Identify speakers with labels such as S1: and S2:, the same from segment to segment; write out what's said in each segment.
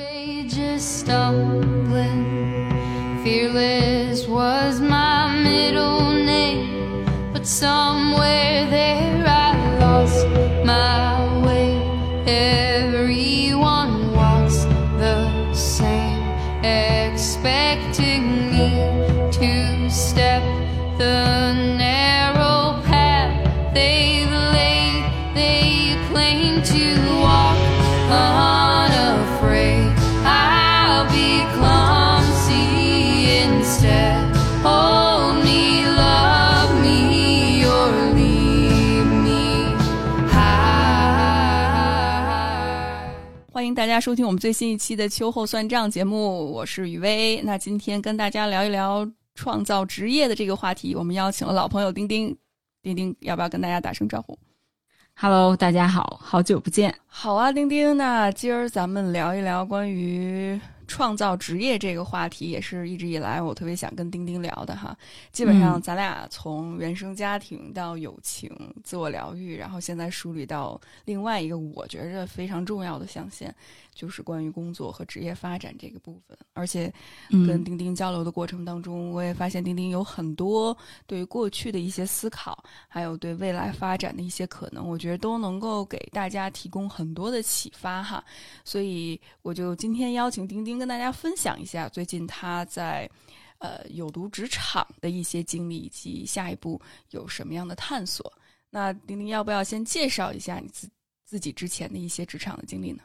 S1: Courageous stumbling, fearless
S2: 家收听我们最新一期的秋后算账节目，我是雨薇。那今天跟大家聊一聊创造职业的这个话题，我们邀请了老朋友丁丁。丁丁，要不要跟大家打声招呼
S3: ？Hello，大家好，好久不见。
S2: 好啊，丁丁，那今儿咱们聊一聊关于创造职业这个话题，也是一直以来我特别想跟丁丁聊的哈。基本上
S3: 嗯
S2: 咱俩从原生家庭到友情、自我疗愈，然后现在梳理到另外一个我觉着非常重要的象限，就是关于工作和职业发展这个部分。而且跟
S3: 嗯
S2: 丁丁交流的过程当中，我也发现丁丁有很多对于过去的一些思考，还有对未来发展的一些可能，我觉得都能够给大家提供很多的启发哈。所以我就今天邀请丁丁跟大家分享一下最近他在呃有毒职场的一些经历，以及下一步有什么样的探索。那丁丁要不要先介绍一下你自自己之前的一些职场的经历呢？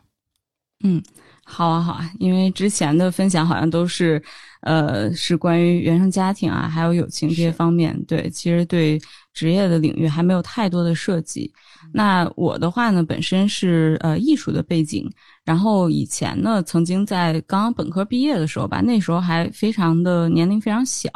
S3: 嗯好啊，好啊，因为之前的分享好像都是，呃，是关于原生家庭啊，还有友情这些方面。对，其实对职业的领域还没有太多的涉及。那我的话呢，本身是呃艺术的背景，然后以前呢，曾经在刚刚本科毕业的时候吧，那时候还非常的年龄非常小，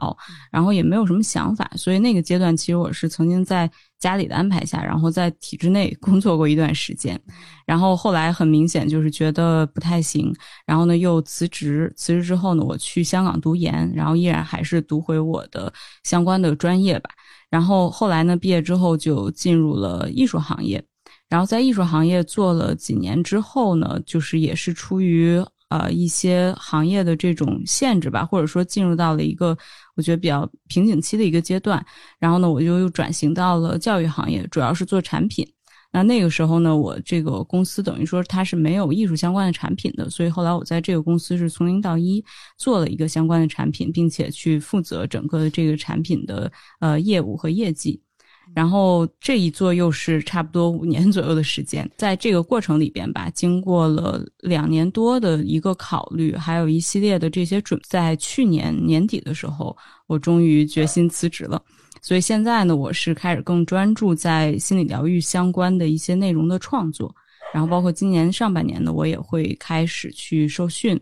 S3: 然后也没有什么想法，所以那个阶段其实我是曾经在家里的安排下，然后在体制内工作过一段时间，然后后来很明显就是觉得不太行，然后呢又辞职，辞职之后呢，我去香港读研，然后依然还是读回我的相关的专业吧。然后后来呢，毕业之后就进入了艺术行业，然后在艺术行业做了几年之后呢，就是也是出于呃一些行业的这种限制吧，或者说进入到了一个我觉得比较瓶颈期的一个阶段，然后呢，我就又转型到了教育行业，主要是做产品。那那个时候呢，我这个公司等于说它是没有艺术相关的产品的，所以后来我在这个公司是从零到一做了一个相关的产品，并且去负责整个的这个产品的呃业务和业绩。然后这一做又是差不多五年左右的时间，在这个过程里边吧，经过了两年多的一个考虑，还有一系列的这些准，在去年年底的时候，我终于决心辞职了。所以现在呢，我是开始更专注在心理疗愈相关的一些内容的创作，然后包括今年上半年呢，我也会开始去受训。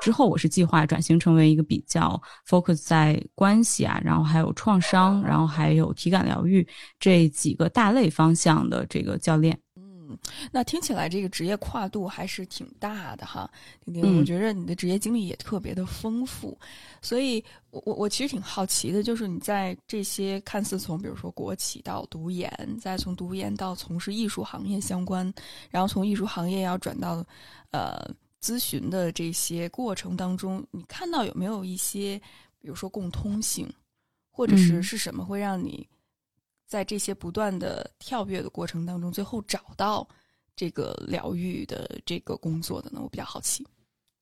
S3: 之后，我是计划转型成为一个比较 focus 在关系啊，然后还有创伤，然后还有体感疗愈这几个大类方向的这个教练。
S2: 那听起来这个职业跨度还是挺大的哈，丁丁，
S3: 嗯。
S2: 我觉得你的职业经历也特别的丰富，所以我我我其实挺好奇的，就是你在这些看似从比如说国企到读研，再从读研到从事艺术行业相关，然后从艺术行业要转到呃咨询的这些过程当中，你看到有没有一些比如说共通性，或者是
S3: 嗯。
S2: 是什么会让你在这些不断的跳跃的过程当中，最后找到这个疗愈的这个工作的呢？我比较好奇。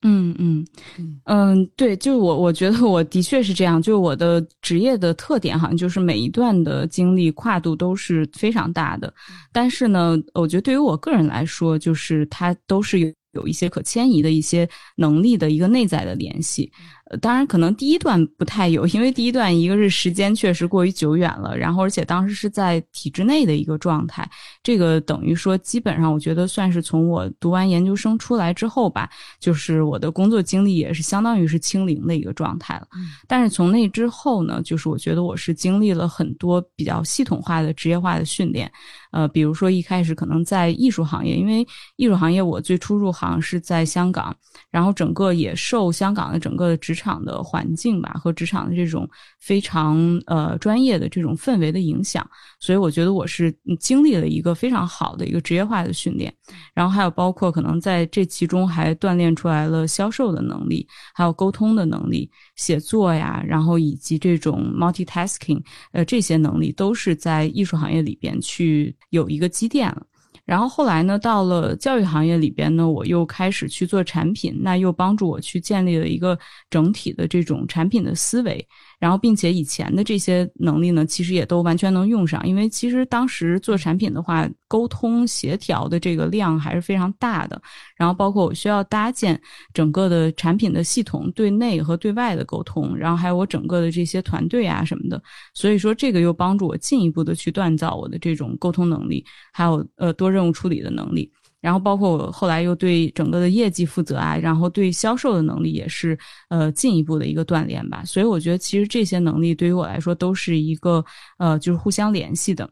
S3: 嗯嗯
S2: 嗯
S3: 嗯，对，就是我我觉得我的确是这样，就是我的职业的特点好像就是每一段的经历跨度都是非常大的，但是呢，我觉得对于我个人来说，就是它都是有有一些可迁移的一些能力的一个内在的联系。呃，当然可能第一段不太有，因为第一段一个是时间确实过于久远了，然后而且当时是在体制内的一个状态，这个等于说基本上我觉得算是从我读完研究生出来之后吧，就是我的工作经历也是相当于是清零的一个状态了。但是从那之后呢，就是我觉得我是经历了很多比较系统化的职业化的训练，呃，比如说一开始可能在艺术行业，因为艺术行业我最初入行是在香港，然后整个也受香港的整个的职场的环境吧，和职场的这种非常呃专业的这种氛围的影响。所以我觉得我是经历了一个非常好的一个职业化的训练，然后还有包括可能在这其中还锻炼出来了销售的能力，还有沟通的能力、写作呀，然后以及这种 multitasking，呃，这些能力都是在艺术行业里边去有一个积淀了。然后后来呢，到了教育行业里边呢，我又开始去做产品，那又帮助我去建立了一个整体的这种产品的思维。然后，并且以前的这些能力呢，其实也都完全能用上。因为其实当时做产品的话，沟通协调的这个量还是非常大的。然后，包括我需要搭建整个的产品的系统，对内和对外的沟通，然后还有我整个的这些团队啊什么的。所以说，这个又帮助我进一步的去锻造我的这种沟通能力，还有呃多任务处理的能力。然后包括我后来又对整个的业绩负责啊，然后对销售的能力也是呃进一步的一个锻炼吧。所以我觉得其实这些能力对于我来说都是一个呃就是互相联系的。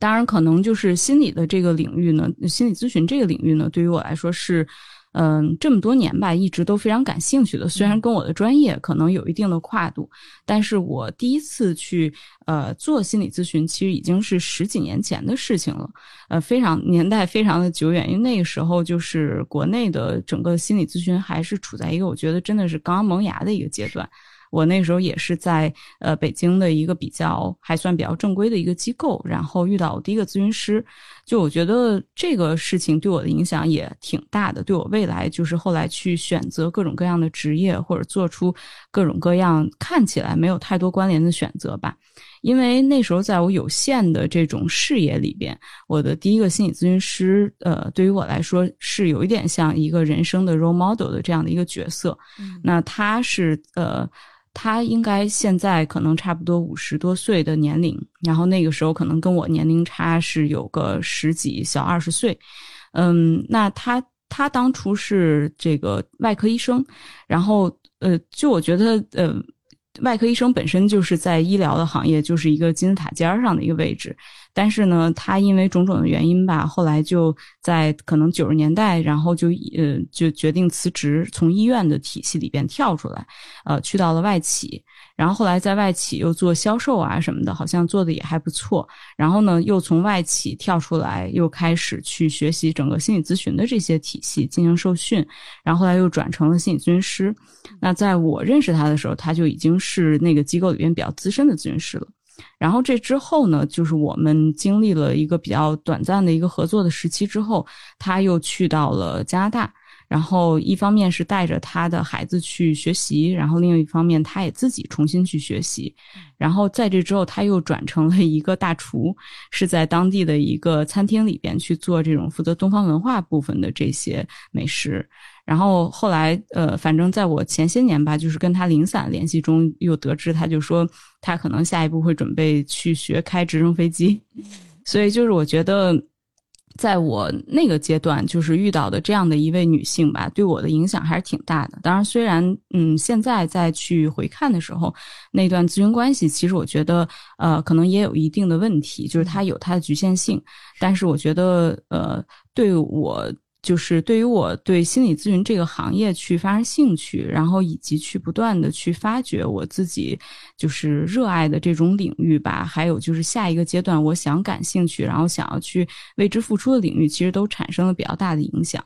S3: 当然，可能就是心理的这个领域呢，心理咨询这个领域呢，对于我来说是。嗯，这么多年吧，一直都非常感兴趣的。虽然跟我的专业可能有一定的跨度，但是我第一次去呃做心理咨询，其实已经是十几年前的事情了。呃，非常年代非常的久远，因为那个时候就是国内的整个心理咨询还是处在一个我觉得真的是刚刚萌芽的一个阶段。我那时候也是在呃北京的一个比较还算比较正规的一个机构，然后遇到我第一个咨询师，就我觉得这个事情对我的影响也挺大的，对我未来就是后来去选择各种各样的职业或者做出各种各样看起来没有太多关联的选择吧。因为那时候在我有限的这种视野里边，我的第一个心理咨询师，呃，对于我来说是有一点像一个人生的 role model 的这样的一个角色。那他是呃。他应该现在可能差不多五十多岁的年龄，然后那个时候可能跟我年龄差是有个十几小二十岁，嗯，那他他当初是这个外科医生，然后呃，就我觉得呃，外科医生本身就是在医疗的行业就是一个金字塔尖上的一个位置。但是呢，他因为种种的原因吧，后来就在可能九十年代，然后就呃就决定辞职，从医院的体系里边跳出来，呃，去到了外企。然后后来在外企又做销售啊什么的，好像做的也还不错。然后呢，又从外企跳出来，又开始去学习整个心理咨询的这些体系进行受训。然后后来又转成了心理咨询师。那在我认识他的时候，他就已经是那个机构里边比较资深的咨询师了。然后这之后呢，就是我们经历了一个比较短暂的一个合作的时期之后，他又去到了加拿大。然后一方面是带着他的孩子去学习，然后另一方面他也自己重新去学习。然后在这之后，他又转成了一个大厨，是在当地的一个餐厅里边去做这种负责东方文化部分的这些美食。然后后来，呃，反正在我前些年吧，就是跟他零散联系中，又得知他就说他可能下一步会准备去学开直升飞机，所以就是我觉得，在我那个阶段，就是遇到的这样的一位女性吧，对我的影响还是挺大的。当然，虽然嗯，现在再去回看的时候，那段咨询关系，其实我觉得呃，可能也有一定的问题，就是它有它的局限性。但是我觉得呃，对我。就是对于我对心理咨询这个行业去发生兴趣，然后以及去不断的去发掘我自己就是热爱的这种领域吧，还有就是下一个阶段我想感兴趣，然后想要去为之付出的领域，其实都产生了比较大的影响。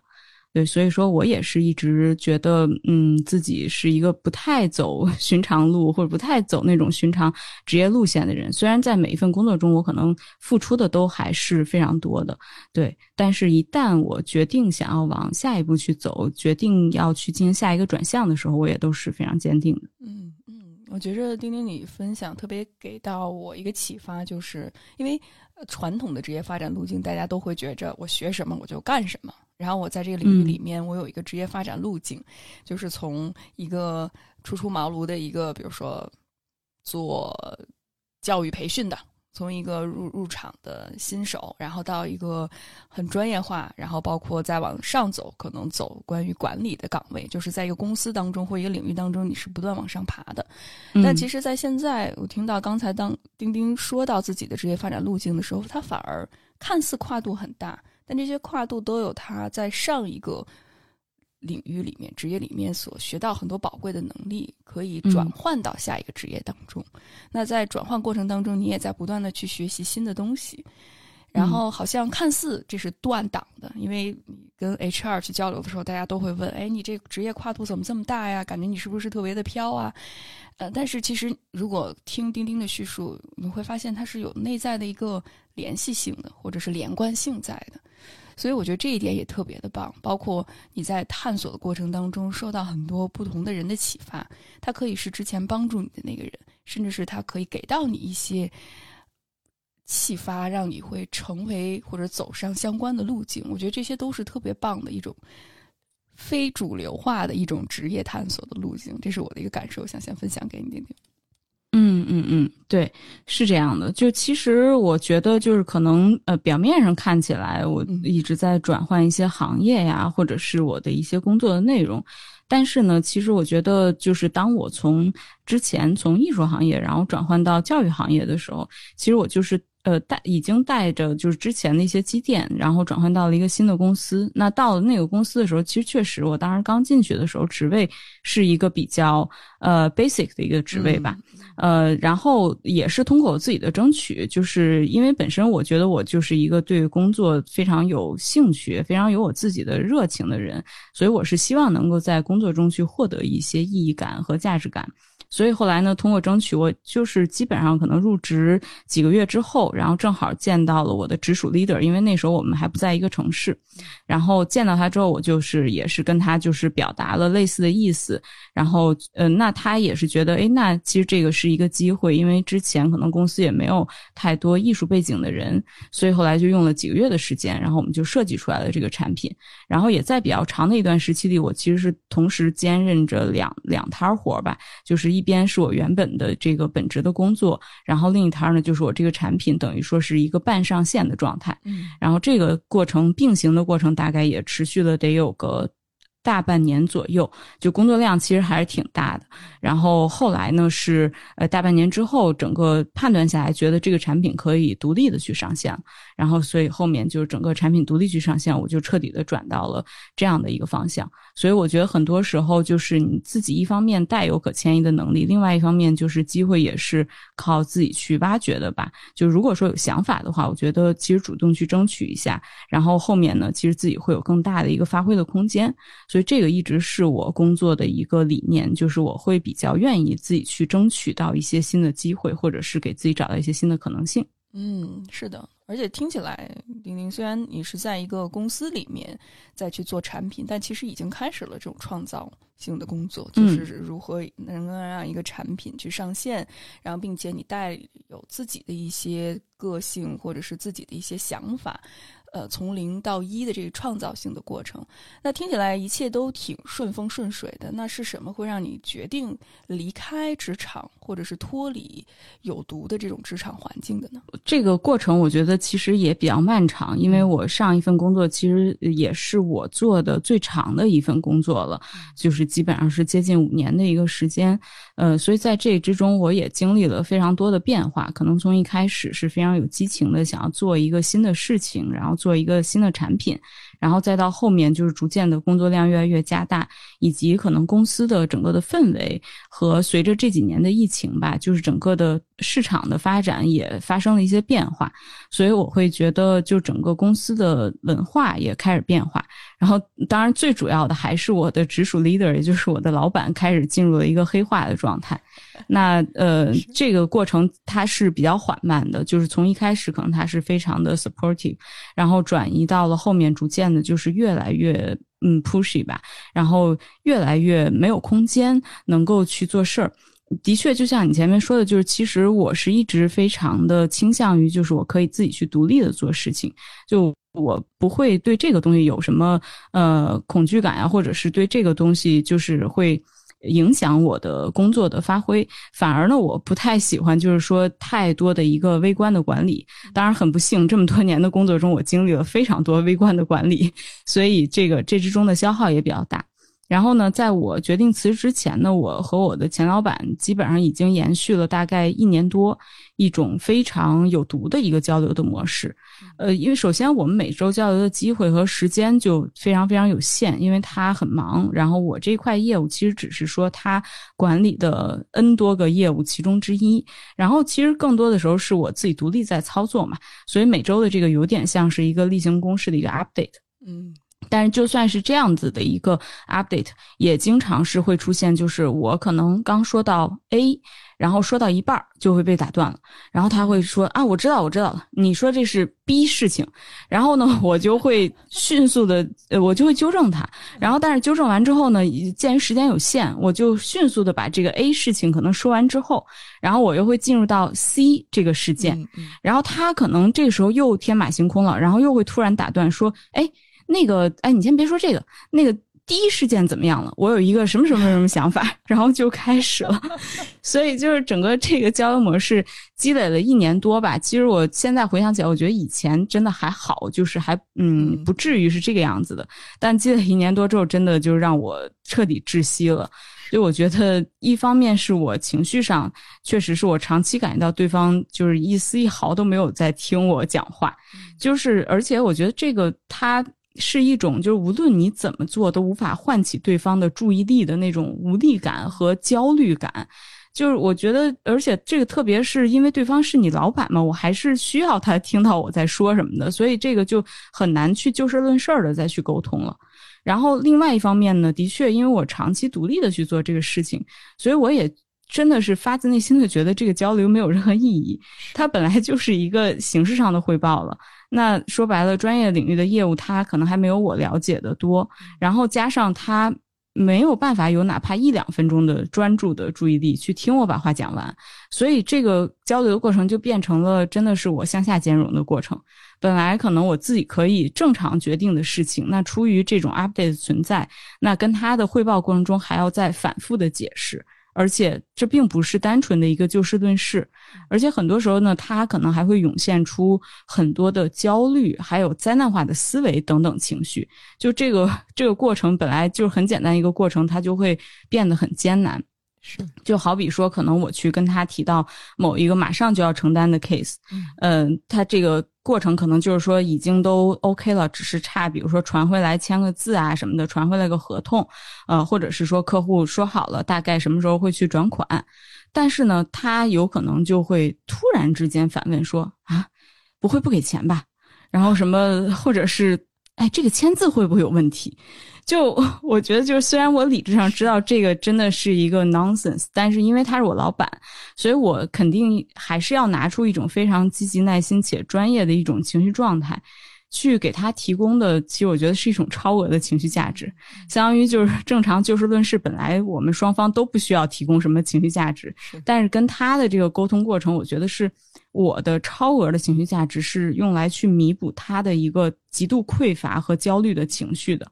S3: 对，所以说我也是一直觉得，嗯，自己是一个不太走 寻常路或者不太走那种寻常职业路线的人。虽然在每一份工作中，我可能付出的都还是非常多的，对，但是一旦我决定想要往下一步去走，决定要去进行下一个转向的时候，我也都是非常坚定的。
S2: 嗯嗯，我觉着丁丁你分享特别给到我一个启发，就是因为传统的职业发展路径，大家都会觉着我学什么我就干什么。然后我在这个领域里面，我有一个职业发展路径，就是从一个初出茅庐的一个，比如说做教育培训的，从一个入入场的新手，然后到一个很专业化，然后包括再往上走，可能走关于管理的岗位，就是在一个公司当中或一个领域当中，你是不断往上爬的。但其实，在现在，我听到刚才当丁丁说到自己的职业发展路径的时候，他反而看似跨度很大。但这些跨度都有他在上一个领域里面、职业里面所学到很多宝贵的能力，可以转换到下一个职业当中。那在转换过程当中，你也在不断的去学习新的东西。然后好像看似这是断档的，因为你跟 HR 去交流的时候，大家都会问：哎，你这职业跨度怎么这么大呀？感觉你是不是特别的飘啊？呃，但是其实如果听钉钉的叙述，你会发现它是有内在的一个联系性的，或者是连贯性在的。所以我觉得这一点也特别的棒，包括你在探索的过程当中受到很多不同的人的启发，他可以是之前帮助你的那个人，甚至是他可以给到你一些启发，让你会成为或者走上相关的路径。我觉得这些都是特别棒的一种非主流化的一种职业探索的路径，这是我的一个感受，想先分享给你听听。
S3: 嗯嗯，对，是这样的。就其实我觉得，就是可能呃，表面上看起来我一直在转换一些行业呀，或者是我的一些工作的内容，但是呢，其实我觉得，就是当我从之前从艺术行业，然后转换到教育行业的时候，其实我就是呃带已经带着就是之前的一些积淀，然后转换到了一个新的公司。那到了那个公司的时候，其实确实我当时刚进去的时候，职位是一个比较呃 basic 的一个职位吧。呃，然后也是通过我自己的争取，就是因为本身我觉得我就是一个对工作非常有兴趣、非常有我自己的热情的人，所以我是希望能够在工作中去获得一些意义感和价值感。所以后来呢，通过争取，我就是基本上可能入职几个月之后，然后正好见到了我的直属 leader，因为那时候我们还不在一个城市。然后见到他之后，我就是也是跟他就是表达了类似的意思。然后，呃，那他也是觉得，哎，那其实这个是一个机会，因为之前可能公司也没有太多艺术背景的人，所以后来就用了几个月的时间，然后我们就设计出来了这个产品。然后也在比较长的一段时期里，我其实是同时兼任着两两摊活吧，就是一边是我原本的这个本职的工作，然后另一摊呢就是我这个产品，等于说是一个半上线的状态。
S2: 嗯，
S3: 然后这个过程并行的过程大概也持续了得有个。大半年左右，就工作量其实还是挺大的。然后后来呢，是呃大半年之后，整个判断下来，觉得这个产品可以独立的去上线。然后所以后面就是整个产品独立去上线，我就彻底的转到了这样的一个方向。所以我觉得很多时候就是你自己一方面带有可迁移的能力，另外一方面就是机会也是靠自己去挖掘的吧。就如果说有想法的话，我觉得其实主动去争取一下，然后后面呢，其实自己会有更大的一个发挥的空间。所以这个一直是我工作的一个理念，就是我会比较愿意自己去争取到一些新的机会，或者是给自己找到一些新的可能性。
S2: 嗯，是的，而且听起来，玲玲虽然你是在一个公司里面再去做产品，但其实已经开始了这种创造性的工作，就是如何能够让一个产品去上线，然后并且你带有自己的一些个性或者是自己的一些想法。呃，从零到一的这个创造性的过程，那听起来一切都挺顺风顺水的。那是什么会让你决定离开职场，或者是脱离有毒的这种职场环境的呢？
S3: 这个过程我觉得其实也比较漫长，因为我上一份工作其实也是我做的最长的一份工作了，就是基本上是接近五年的一个时间。呃，所以在这之中，我也经历了非常多的变化。可能从一开始是非常有激情的，想要做一个新的事情，然后做一个新的产品。然后再到后面，就是逐渐的工作量越来越加大，以及可能公司的整个的氛围和随着这几年的疫情吧，就是整个的市场的发展也发生了一些变化，所以我会觉得，就整个公司的文化也开始变化。然后，当然最主要的还是我的直属 leader，也就是我的老板，开始进入了一个黑化的状态。那呃，这个过程它是比较缓慢的，就是从一开始可能他是非常的 supportive，然后转移到了后面逐渐的，就是越来越嗯 pushy 吧，然后越来越没有空间能够去做事儿。的确，就像你前面说的，就是其实我是一直非常的倾向于，就是我可以自己去独立的做事情，就。我不会对这个东西有什么呃恐惧感呀，或者是对这个东西就是会影响我的工作的发挥。反而呢，我不太喜欢就是说太多的一个微观的管理。当然，很不幸，这么多年的工作中，我经历了非常多微观的管理，所以这个这之中的消耗也比较大。然后呢，在我决定辞职之前呢，我和我的前老板基本上已经延续了大概一年多，一种非常有毒的一个交流的模式。呃，因为首先我们每周交流的机会和时间就非常非常有限，因为他很忙，然后我这块业务其实只是说他管理的 N 多个业务其中之一，然后其实更多的时候是我自己独立在操作嘛，所以每周的这个有点像是一个例行公事的一个 update。
S2: 嗯
S3: 但是就算是这样子的一个 update，也经常是会出现，就是我可能刚说到 A，然后说到一半儿就会被打断了，然后他会说啊，我知道，我知道了，你说这是 B 事情，然后呢，我就会迅速的，呃，我就会纠正他，然后但是纠正完之后呢，鉴于时间有限，我就迅速的把这个 A 事情可能说完之后，然后我又会进入到 C 这个事件，然后他可能这个时候又天马行空了，然后又会突然打断说：“哎，那个，哎，你先别说这个，那个第一事件怎么样了？我有一个什么什么什么想法。”然后就开始了。所以就是整个这个交流模式积累了一年多吧。其实我现在回想起来，我觉得以前真的还好，就是还嗯
S2: 嗯
S3: 不至于是这个样子的。但积累一年多之后，真的就让我彻底窒息了。所以我觉得，一方面是我情绪上，确实是我长期感觉到对方就是一丝一毫都没有在听我讲话，就是而且我觉得这个它是一种就是无论你怎么做都无法唤起对方的注意力的那种无力感和焦虑感。就是我觉得，而且这个特别是因为对方是你老板嘛，我还是需要他听到我在说什么的，所以这个就很难去就事论事儿的再去沟通了。然后另外一方面呢，的确，因为我长期独立的去做这个事情，所以我也真的是发自内心的觉得这个交流没有任何意义。它本来就是一个形式上的汇报了。那说白了，专业领域的业务，他可能还没有我了解的多。然后加上他没有办法有哪怕一两分钟的专注的注意力去听我把话讲完，所以这个交流的过程就变成了真的是我向下兼容的过程。本来可能我自己可以正常决定的事情，那出于这种 update 的存在，那跟他的汇报过程中还要再反复的解释，而且这并不是单纯的一个就事论事，而且很多时候呢，他可能还会涌现出很多的焦虑，还有灾难化的思维等等情绪。就这个这个过程本来就是很简单一个过程，它就会变得很艰难。
S2: 是，
S3: 就好比说，可能我去跟他提到某一个马上就要承担的 case，嗯、他这个过程可能就是说已经都 OK 了，只是差比如说传回来签个字啊什么的，传回来个合同，呃，或者是说客户说好了大概什么时候会去转款，但是呢，他有可能就会突然之间反问说啊，不会不给钱吧？然后什么，或者是哎，这个签字会不会有问题？就 我觉得，就是虽然我理智上知道这个真的是一个 nonsense，但是因为他是我老板，所以我肯定还是要拿出一种非常积极、耐心且专业的一种情绪状态，去给他提供的。其实我觉得是一种超额的情绪价值，相当于就是 正常就事论事，本来我们双方都不需要提供什么情绪价值，但是跟他的这个沟通过程，我觉得是我的超额的情绪价值是用来去弥补他的一个极度匮乏和焦虑的情绪的。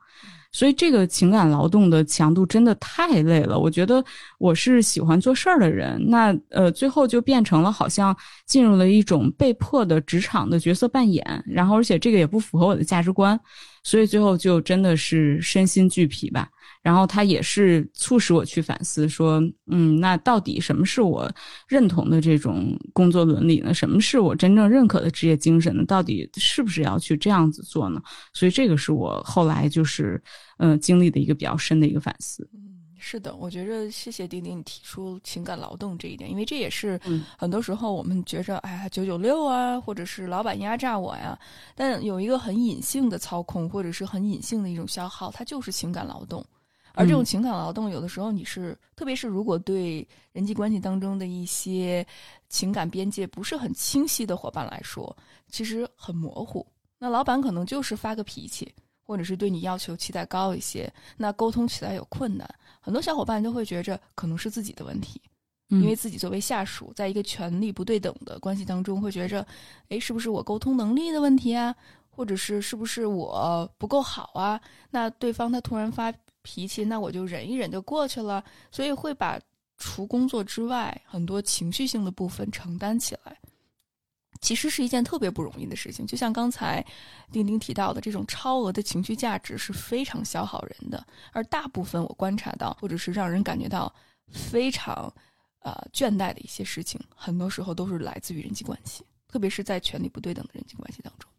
S3: 所以这个情感劳动的强度真的太累了。我觉得我是喜欢做事儿的人，那呃，最后就变成了好像进入了一种被迫的职场的角色扮演，然后而且这个也不符合我的价值观，所以最后就真的是身心俱疲吧。然后它也是促使我去反思，说，嗯，那到底什么是我认同的这种工作伦理呢？什么是我真正认可的职业精神呢？到底是不是要去这样子做呢？所以这个是我后来就是，呃，经历的一个比较深的一个反思。
S2: 是的，我觉着谢谢丁丁你提出情感劳动这一点，因为这也是
S3: 嗯
S2: 很多时候我们觉着，哎呀，九九六啊，或者是老板压榨我呀，但有一个很隐性的操控，或者是很隐性的一种消耗，它就是情感劳动。而这种
S3: 嗯
S2: 情感劳动，有的时候你是，特别是如果对人际关系当中的一些情感边界不是很清晰的伙伴来说，其实很模糊。那老板可能就是发个脾气，或者是对你要求期待高一些，那沟通起来有困难。很多小伙伴都会觉着可能是自己的问题，
S3: 嗯
S2: 因为自己作为下属，在一个权力不对等的关系当中，会觉着，诶，是不是我沟通能力的问题啊？或者是是不是我不够好啊？那对方他突然发脾气，那我就忍一忍就过去了，所以会把除工作之外很多情绪性的部分承担起来。其实是一件特别不容易的事情。就像刚才丁丁提到的，这种超额的情绪价值是非常消耗人的，而大部分我观察到，或者是让人感觉到非常呃倦怠的一些事情，很多时候都是来自于人际关系，特别是在权力不对等的人际关系当中。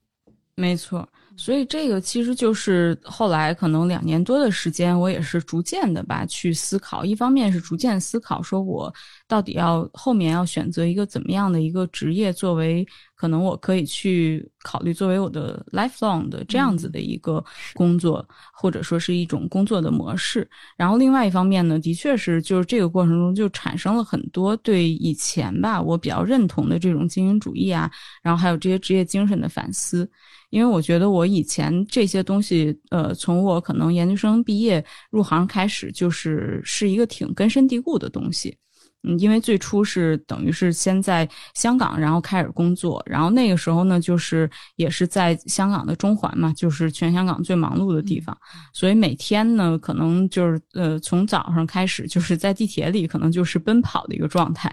S3: 没错，所以这个其实就是后来可能两年多的时间，我也是逐渐的吧去思考。一方面是逐渐思考，说我到底要后面要选择一个怎么样的一个职业，作为可能我可以去考虑作为我的 lifelong 的这样子的一个工作，或者说是一种工作的模式。然后另外一方面呢，的确是就是这个过程中就产生了很多对以前吧我比较认同的这种精英主义啊，然后还有这些职业精神的反思。因为我觉得我以前这些东西，呃，从我可能研究生毕业入行开始，就是是一个挺根深蒂固的东西。嗯，因为最初是等于是先在香港，然后开始工作，然后那个时候呢，就是也是在香港的中环嘛，就是全香港最忙碌的地方，所以每天呢，可能就是呃，从早上开始，就是在地铁里，可能就是奔跑的一个状态。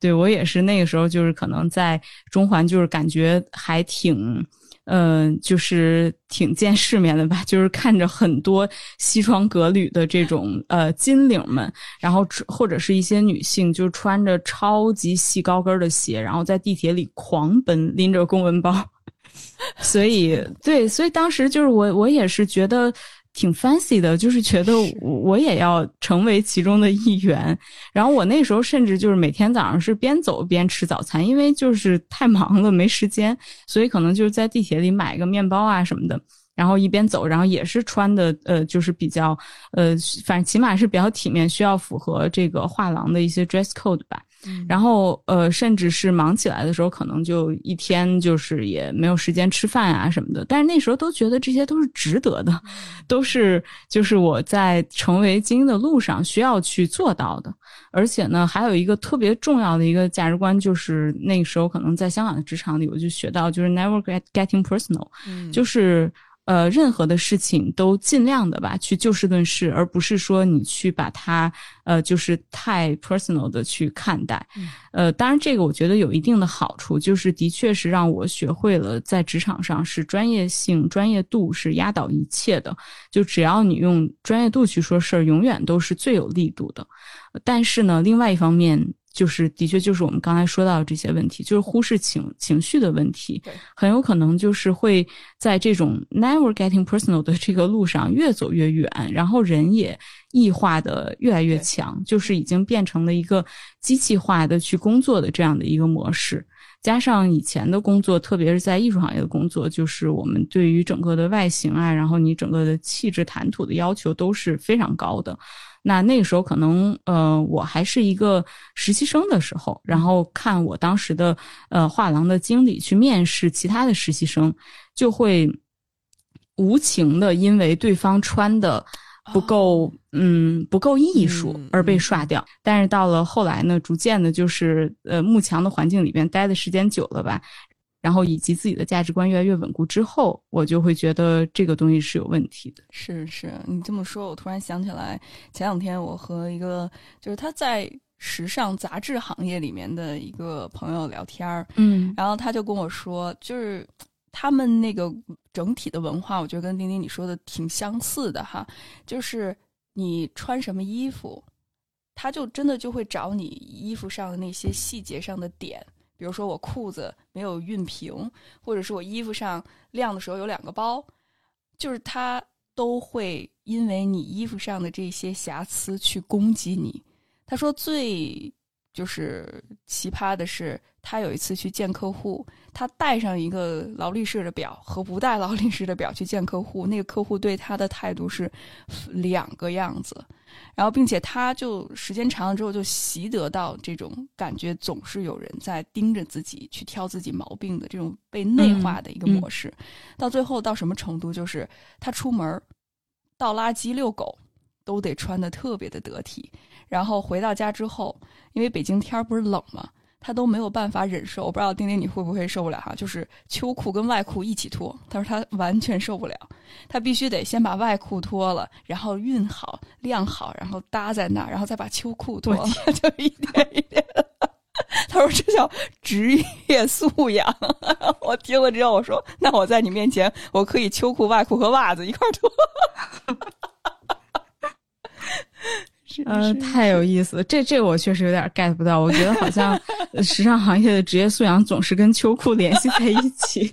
S3: 对我也是那个时候，就是可能在中环，就是感觉还挺。嗯，就是挺见世面的吧，就是看着很多西装革履的这种呃金领们，然后或者是一些女性，就穿着超级细高跟的鞋，然后在地铁里狂奔，拎着公文包。所以，对，所以当时就是我，我也是觉得。挺 fancy 的，就是觉得我也要成为其中的一员。然后我那时候甚至就是每天早上是边走边吃早餐，因为就是太忙了没时间，所以可能就是在地铁里买个面包啊什么的，然后一边走，然后也是穿的呃，就是比较呃，反正起码是比较体面，需要符合这个画廊的一些 dress code 吧。然后，呃，甚至是忙起来的时候，可能就一天就是也没有时间吃饭啊什么的。但是那时候都觉得这些都是值得的，都是就是我在成为精英的路上需要去做到的。而且呢，还有一个特别重要的一个价值观，就是那个时候可能在香港的职场里，我就学到就是 never get getting personal，就是。呃，任何的事情都尽量的吧，去就事论事，而不是说你去把它，呃，就是太 personal 的去看待。呃，当然这个我觉得有一定的好处，就是的确是让我学会了在职场上是专业性、专业度是压倒一切的。就只要你用专业度去说事儿，永远都是最有力度的。但是呢，另外一方面。就是的确，就是我们刚才说到的这些问题，就是忽视情情绪的问题，很有可能就是会在这种 never getting personal 的这个路上越走越远，然后人也异化的越来越强，就是已经变成了一个机器化的去工作的这样的一个模式。加上以前的工作，特别是在艺术行业的工作，就是我们对于整个的外形啊，然后你整个的气质谈吐的要求都是非常高的。那那个时候可能，呃，我还是一个实习生的时候，然后看我当时的呃画廊的经理去面试其他的实习生，就会无情的因为对方穿的不够，嗯，不够艺术而被刷掉。但是到了后来呢，逐渐的，就是呃幕墙的环境里边待的时间久了吧。然后以及自己的价值观越来越稳固之后，我就会觉得这个东西是有问题的。
S2: 是是，你这么说，我突然想起来，前两天我和一个就是他在时尚杂志行业里面的一个朋友聊天儿，
S3: 嗯，
S2: 然后他就跟我说，就是他们那个整体的文化，我觉得跟丁丁你说的挺相似的哈，就是你穿什么衣服，他就真的就会找你衣服上的那些细节上的点。比如说我裤子没有熨平，或者是我衣服上晾的时候有两个包，就是他都会因为你衣服上的这些瑕疵去攻击你。他说最就是奇葩的是，他有一次去见客户，他带上一个劳力士的表和不带劳力士的表去见客户，那个客户对他的态度是两个样子。然后，并且他就时间长了之后，就习得到这种感觉，总是有人在盯着自己去挑自己毛病的这种被内化的一个模式。到最后到什么程度，就是他出门倒垃圾、遛狗，都得穿的特别的得体。然后回到家之后，因为北京天儿不是冷吗？他都没有办法忍受，我不知道丁丁你会不会受不了哈？就是秋裤跟外裤一起脱，他说他完全受不了，他必须得先把外裤脱了，然后熨好、晾好，然后搭在那儿，然后再把秋裤脱了，就一点一点。他说这叫职业素养。我听了之后，我说那我在你面前，我可以秋裤、外裤和袜子一块脱。
S3: 嗯，太有意思了，这这我确实有点 get 不到。我觉得好像时尚行业的职业素养总是跟秋裤联系在一起。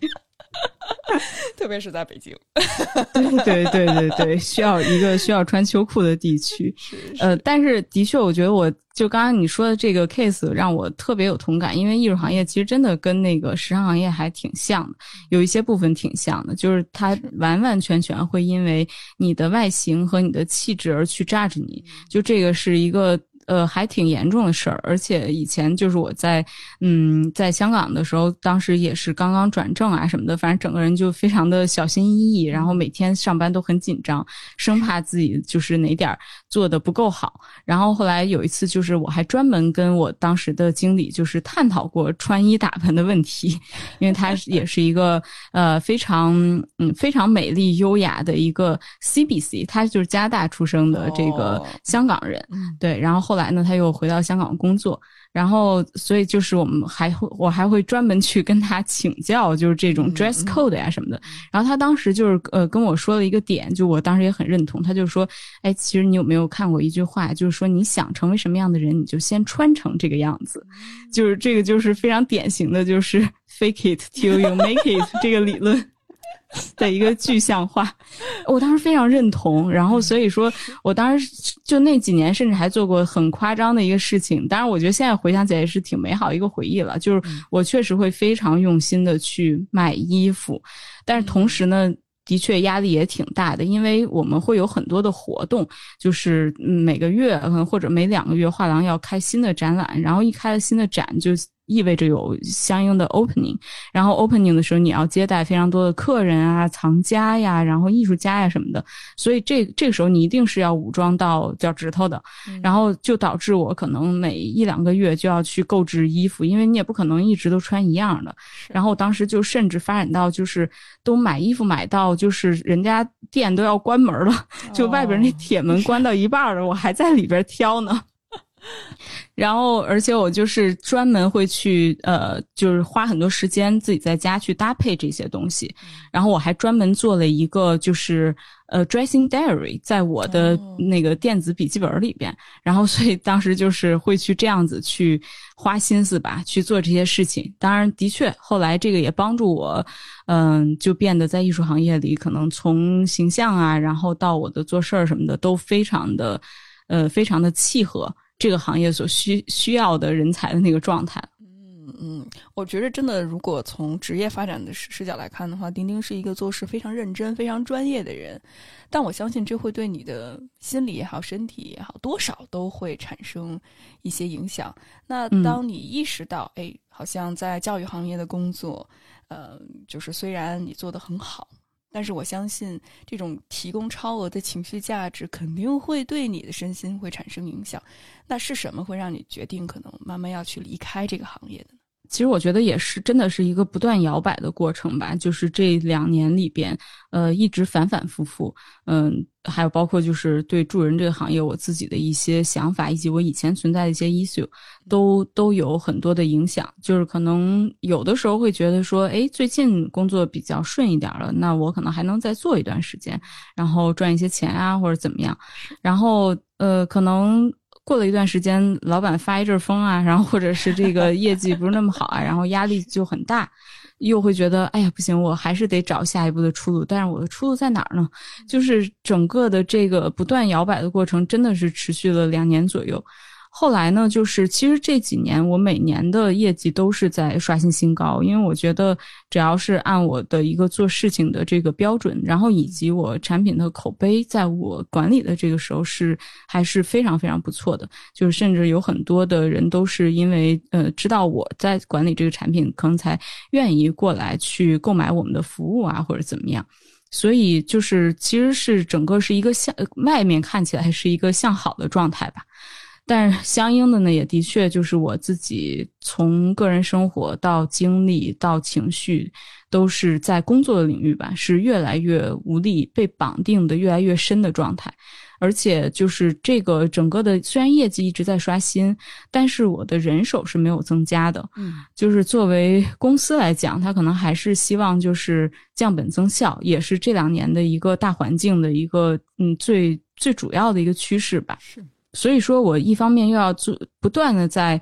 S2: 特别是在北京，
S3: 对对对对对，需要一个需要穿秋裤的地区。呃，但是的确，我觉得我就刚刚你说的这个 case 让我特别有同感，因为艺术行业其实真的跟那个时尚行业还挺像的，有一些部分挺像的，就是它完完全全会因为你的外形和你的气质而去 judge 你，就这个是一个。呃，还挺严重的事儿，而且以前就是我在，嗯，在香港的时候，当时也是刚刚转正啊什么的，反正整个人就非常的小心翼翼，然后每天上班都很紧张，生怕自己就是哪点儿做的不够好。然后后来有一次，就是我还专门跟我当时的经理就是探讨过穿衣打扮的问题，因为他也是一个呃非常嗯非常美丽优雅的一个 CBC，他就是加拿大出生的这个香港人，对，然后后。后来呢，他又回到香港工作，然后所以就是我们还会，我还会专门去跟他请教，就是这种 dress code 呀什么的。然后他当时就是呃跟我说了一个点，就我当时也很认同。他就说：“哎，其实你有没有看过一句话，就是说你想成为什么样的人，你就先穿成这个样子。”就是这个就是非常典型的就是 fake it till you make it 这个理论。的一个具象化，我当时非常认同。然后所以说，我当时就那几年，甚至还做过很夸张的一个事情。当然，我觉得现在回想起来也是挺美好一个回忆了。就是我确实会非常用心的去买衣服，但是同时呢，的确压力也挺大的，因为我们会有很多的活动，就是每个月或者每两个月，画廊要开新的展览，然后一开了新的展就。意味着有相应的 opening，然后 opening 的时候你要接待非常多的客人啊、藏家呀、然后艺术家呀什么的，所以这这个时候你一定是要武装到脚趾头的，然后就导致我可能每一两个月就要去购置衣服，因为你也不可能一直都穿一样的。然后我当时就甚至发展到就是都买衣服买到就是人家店都要关门了，就外边那铁门关到一半了，我还在里边挑呢。然后，而且我就是专门会去，呃，就是花很多时间自己在家去搭配这些东西。然后我还专门做了一个，就是呃，dressing diary，在我的那个电子笔记本里边。然后，所以当时就是会去这样子去花心思吧，去做这些事情。当然，的确，后来这个也帮助我，嗯，就变得在艺术行业里，可能从形象啊，然后到我的做事儿什么的，都非常的，呃，非常的契合。这个行业所需需要的人才的那个状态，
S2: 嗯嗯，我觉得真的，如果从职业发展的视视角来看的话，丁丁是一个做事非常认真、非常专业的人，但我相信这会对你的心理也好、身体也好，多少都会产生一些影响。那当你意识到，哎，好像在教育行业的工作，呃，就是虽然你做的很好。但是我相信，这种提供超额的情绪价值肯定会对你的身心会产生影响。那是什么会让你决定可能慢慢要去离开这个行业的？
S3: 其实我觉得也是，真的是一个不断摇摆的过程吧。就是这两年里边，呃，一直反反复复，嗯，还有包括就是对助人这个行业，我自己的一些想法，以及我以前存在的一些 issue，都都有很多的影响。就是可能有的时候会觉得说，哎，最近工作比较顺一点了，那我可能还能再做一段时间，然后赚一些钱啊，或者怎么样。然后，呃，可能。过了一段时间，老板发一阵风啊，然后或者是这个业绩不是那么好啊，然后压力就很大，又会觉得哎呀不行，我还是得找下一步的出路。但是我的出路在哪儿呢？就是整个的这个不断摇摆的过程，真的是持续了两年左右。后来呢，就是其实这几年我每年的业绩都是在刷新新高，因为我觉得只要是按我的一个做事情的这个标准，然后以及我产品的口碑，在我管理的这个时候是还是非常非常不错的。就是甚至有很多的人都是因为呃知道我在管理这个产品，可能才愿意过来去购买我们的服务啊，或者怎么样。所以就是其实是整个是一个向外面看起来是一个向好的状态吧。但相应的呢，也的确就是我自己从个人生活到经历到情绪，都是在工作的领域吧，是越来越无力，被绑定的越来越深的状态。而且就是这个整个的虽然业绩一直在刷新，但是我的人手是没有增加的。
S2: 嗯，
S3: 就是作为公司来讲，它可能还是希望就是降本增效，也是这两年的一个大环境的一个嗯最最主要的一个趋势吧。
S2: 是，
S3: 所以说我一方面又要做不断的在。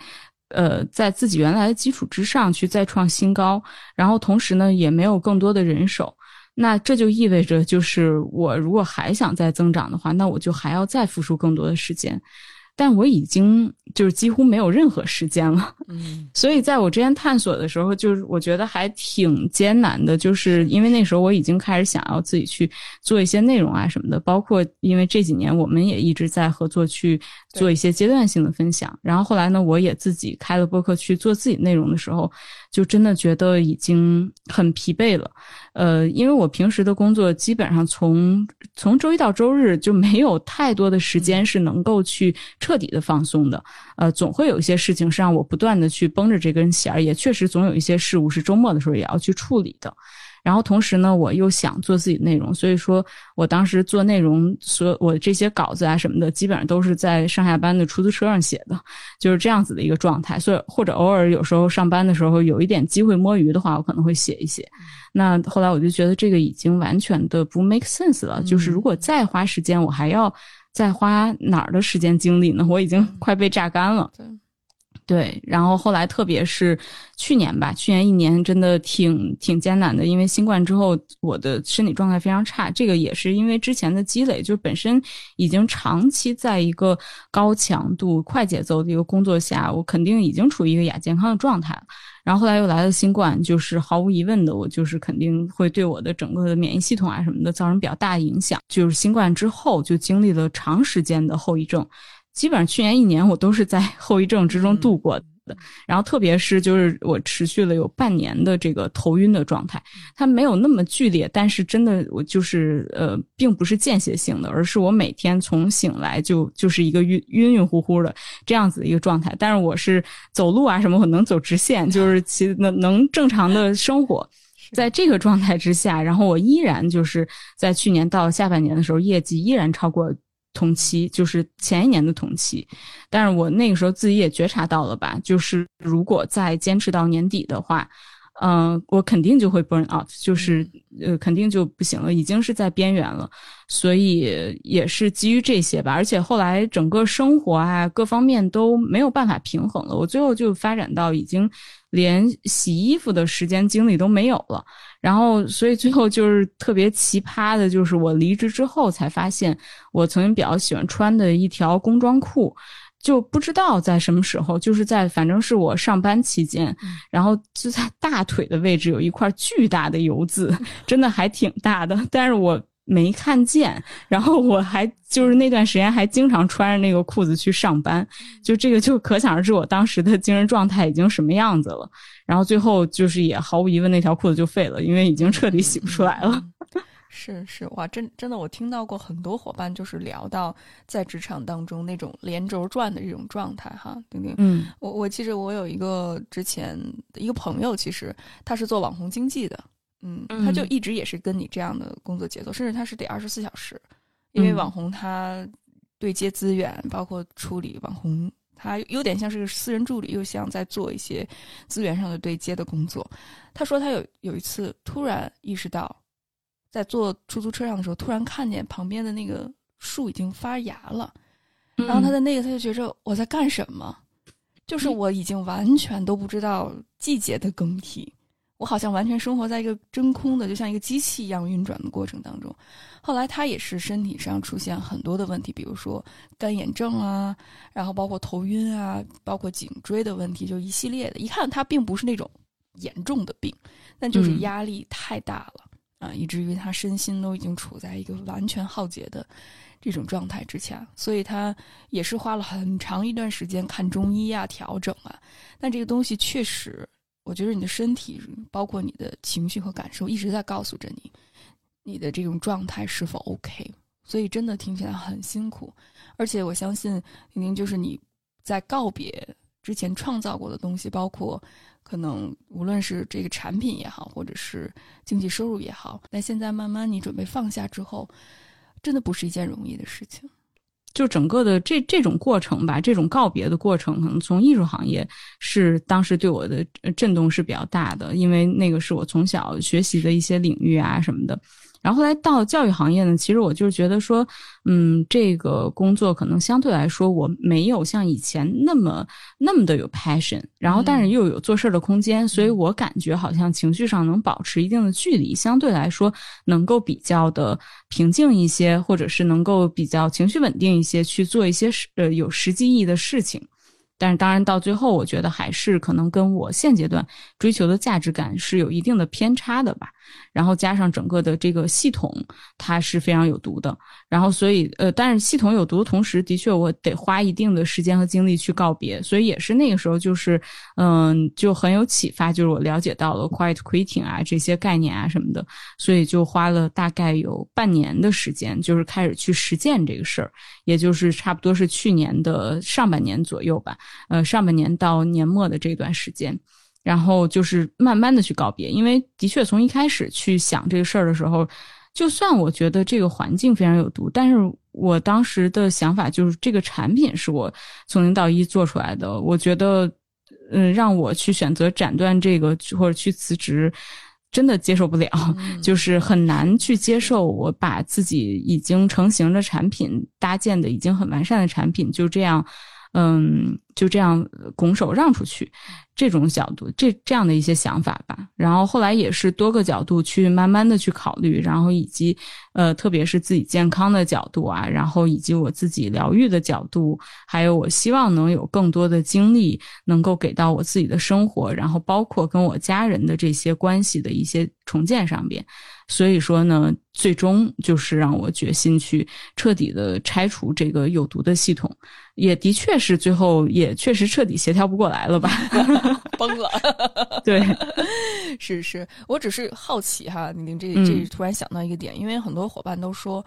S3: 呃，在自己原来的基础之上去再创新高，然后同时呢，也没有更多的人手，那这就意味着，就是我如果还想再增长的话，那我就还要再付出更多的时间。但我已经就是几乎没有任何时间了，
S2: 嗯，
S3: 所以在我之前探索的时候，就是我觉得还挺艰难的，就是因为那时候我已经开始想要自己去做一些内容啊什么的，包括因为这几年我们也一直在合作去做一些阶段性的分享，然后后来呢，我也自己开了播客去做自己内容的时候，就真的觉得已经很疲惫了。呃，因为我平时的工作基本上从从周一到周日就没有太多的时间是能够去彻底的放松的。呃，总会有一些事情是让我不断的去绷着这根弦儿，也确实总有一些事物是周末的时候也要去处理的。然后同时呢，我又想做自己内容，所以说我当时做内容，所我这些稿子啊什么的，基本上都是在上下班的出租车上写的，就是这样子的一个状态。所以或者偶尔有时候上班的时候有一点机会摸鱼的话，我可能会写一写。那后来我就觉得这个已经完全的不 make sense 了，就是如果再花时间，我还要再花哪儿的时间精力呢？我已经快被榨干了。
S2: 对。
S3: 对，然后后来特别是去年吧，去年一年真的挺挺艰难的，因为新冠之后我的身体状态非常差，这个也是因为之前的积累，就本身已经长期在一个高强度、快节奏的一个工作下，我肯定已经处于一个亚健康的状态了。然后后来又来了新冠，就是毫无疑问的，我就是肯定会对我的整个的免疫系统啊什么的造成比较大的影响。就是新冠之后就经历了长时间的后遗症。基本上去年一年我都是在 后遗症之中度过的，然后特别是就是我持续了有半年的这个头晕的状态，它没有那么剧烈，但是真的我就是呃，并不是间歇性的，而是我每天从醒来就就是一个晕晕晕乎乎的这样子的一个状态。但是我是走路啊什么，我能走直线，就是其能能正常的 生活，在这个状态之下，然后我依然就是在去年到下半年的时候，业绩依然超过。同期就是前一年的同期，但是我那个时候自己也觉察到了吧，就是如果再坚持到年底的话，嗯，我肯定就会 burn out，就是呃，肯定就不行了，已经是在边缘了。所以也是基于这些吧，而且后来整个生活啊各方面都没有办法平衡了，我最后就发展到已经连洗衣服的时间精力都没有了。然后，所以最后就是特别奇葩的，就是我离职之后才发现，我曾经比较喜欢穿的一条工装裤，就不知道在什么时候，就是在反正是我上班期间，然后就在大腿的位置有一块巨大的油渍，真的还挺大的，但是我没看见。然后我还就是那段时间还经常穿着那个裤子去上班，就这个就可想而知我当时的精神状态已经什么样子了。然后最后就是也毫无疑问，那条裤子就废了，因为已经彻底洗不出来了。
S2: 是是哇，真真的，我听到过很多伙伴就是聊到在职场当中那种连轴转的这种状态哈，丁丁。
S3: 嗯，
S2: 我我记着我有一个之前一个朋友，其实他是做网红经济的，嗯，他就一直也是跟你这样的工作节奏，甚至他是得二十四小时，因为网红他对接资源，包括处理网红。他有点像是个私人助理，又像在做一些资源上的对接的工作。他说他有有一次突然意识到，在坐出租车上的时候，突然看见旁边的那个树已经发芽了，然后他的那个他就觉着我在干什么，就是我已经完全都不知道季节的更替。我好像完全生活在一个真空的，就像一个机器一样运转的过程当中。后来他也是身体上出现很多的问题，比如说干眼症啊，然后包括头晕啊，包括颈椎的问题，就一系列的。一看他并不是那种严重的病，但就是压力太大了啊，以至于他身心都已经处在一个完全耗竭的这种状态之下。所以他也是花了很长一段时间看中医啊，调整啊。但这个东西确实。我觉得你的身体，包括你的情绪和感受，一直在告诉着你，你的这种状态是否 OK。所以真的听起来很辛苦，而且我相信，肯定就是你在告别之前创造过的东西，包括可能无论是这个产品也好，或者是经济收入也好，但现在慢慢你准备放下之后，真的不是一件容易的事情。
S3: 就整个的这这种过程吧，这种告别的过程，可能从艺术行业是当时对我的震动是比较大的，因为那个是我从小学习的一些领域啊什么的。然后后来到教育行业呢，其实我就是觉得说，嗯，这个工作可能相对来说我没有像以前那么那么的有 passion，然后但是又有做事的空间，所以我感觉好像情绪上能保持一定的距离，相对来说能够比较的平静一些，或者是能够比较情绪稳定一些，去做一些呃有实际意义的事情。但是当然到最后，我觉得还是可能跟我现阶段追求的价值感是有一定的偏差的吧。然后加上整个的这个系统，它是非常有毒的。然后所以呃，但是系统有毒的同时，的确我得花一定的时间和精力去告别。所以也是那个时候，就是嗯，就很有启发，就是我了解到了 quiet quitting 啊这些概念啊什么的。所以就花了大概有半年的时间，就是开始去实践这个事儿，也就是差不多是去年的上半年左右吧。呃，上半年到年末的这段时间。然后就是慢慢的去告别，因为的确从一开始去想这个事儿的时候，就算我觉得这个环境非常有毒，但是我当时的想法就是这个产品是我从零到一做出来的，我觉得，嗯，让我去选择斩断这个或者去辞职，真的接受不了，就是很难去接受我把自己已经成型的产品搭建的已经很完善的产品就这样。嗯，就这样拱手让出去，这种角度，这这样的一些想法吧。然后后来也是多个角度去慢慢的去考虑，然后以及呃，特别是自己健康的角度啊，然后以及我自己疗愈的角度，还有我希望能有更多的精力能够给到我自己的生活，然后包括跟我家人的这些关系的一些重建上边。所以说呢，最终就是让我决心去彻底的拆除这个有毒的系统，也的确是最后也确实彻底协调不过来了吧，
S2: 崩了。
S3: 对，
S2: 是是，我只是好奇哈，您这这突然想到一个点，因为很多伙伴都说，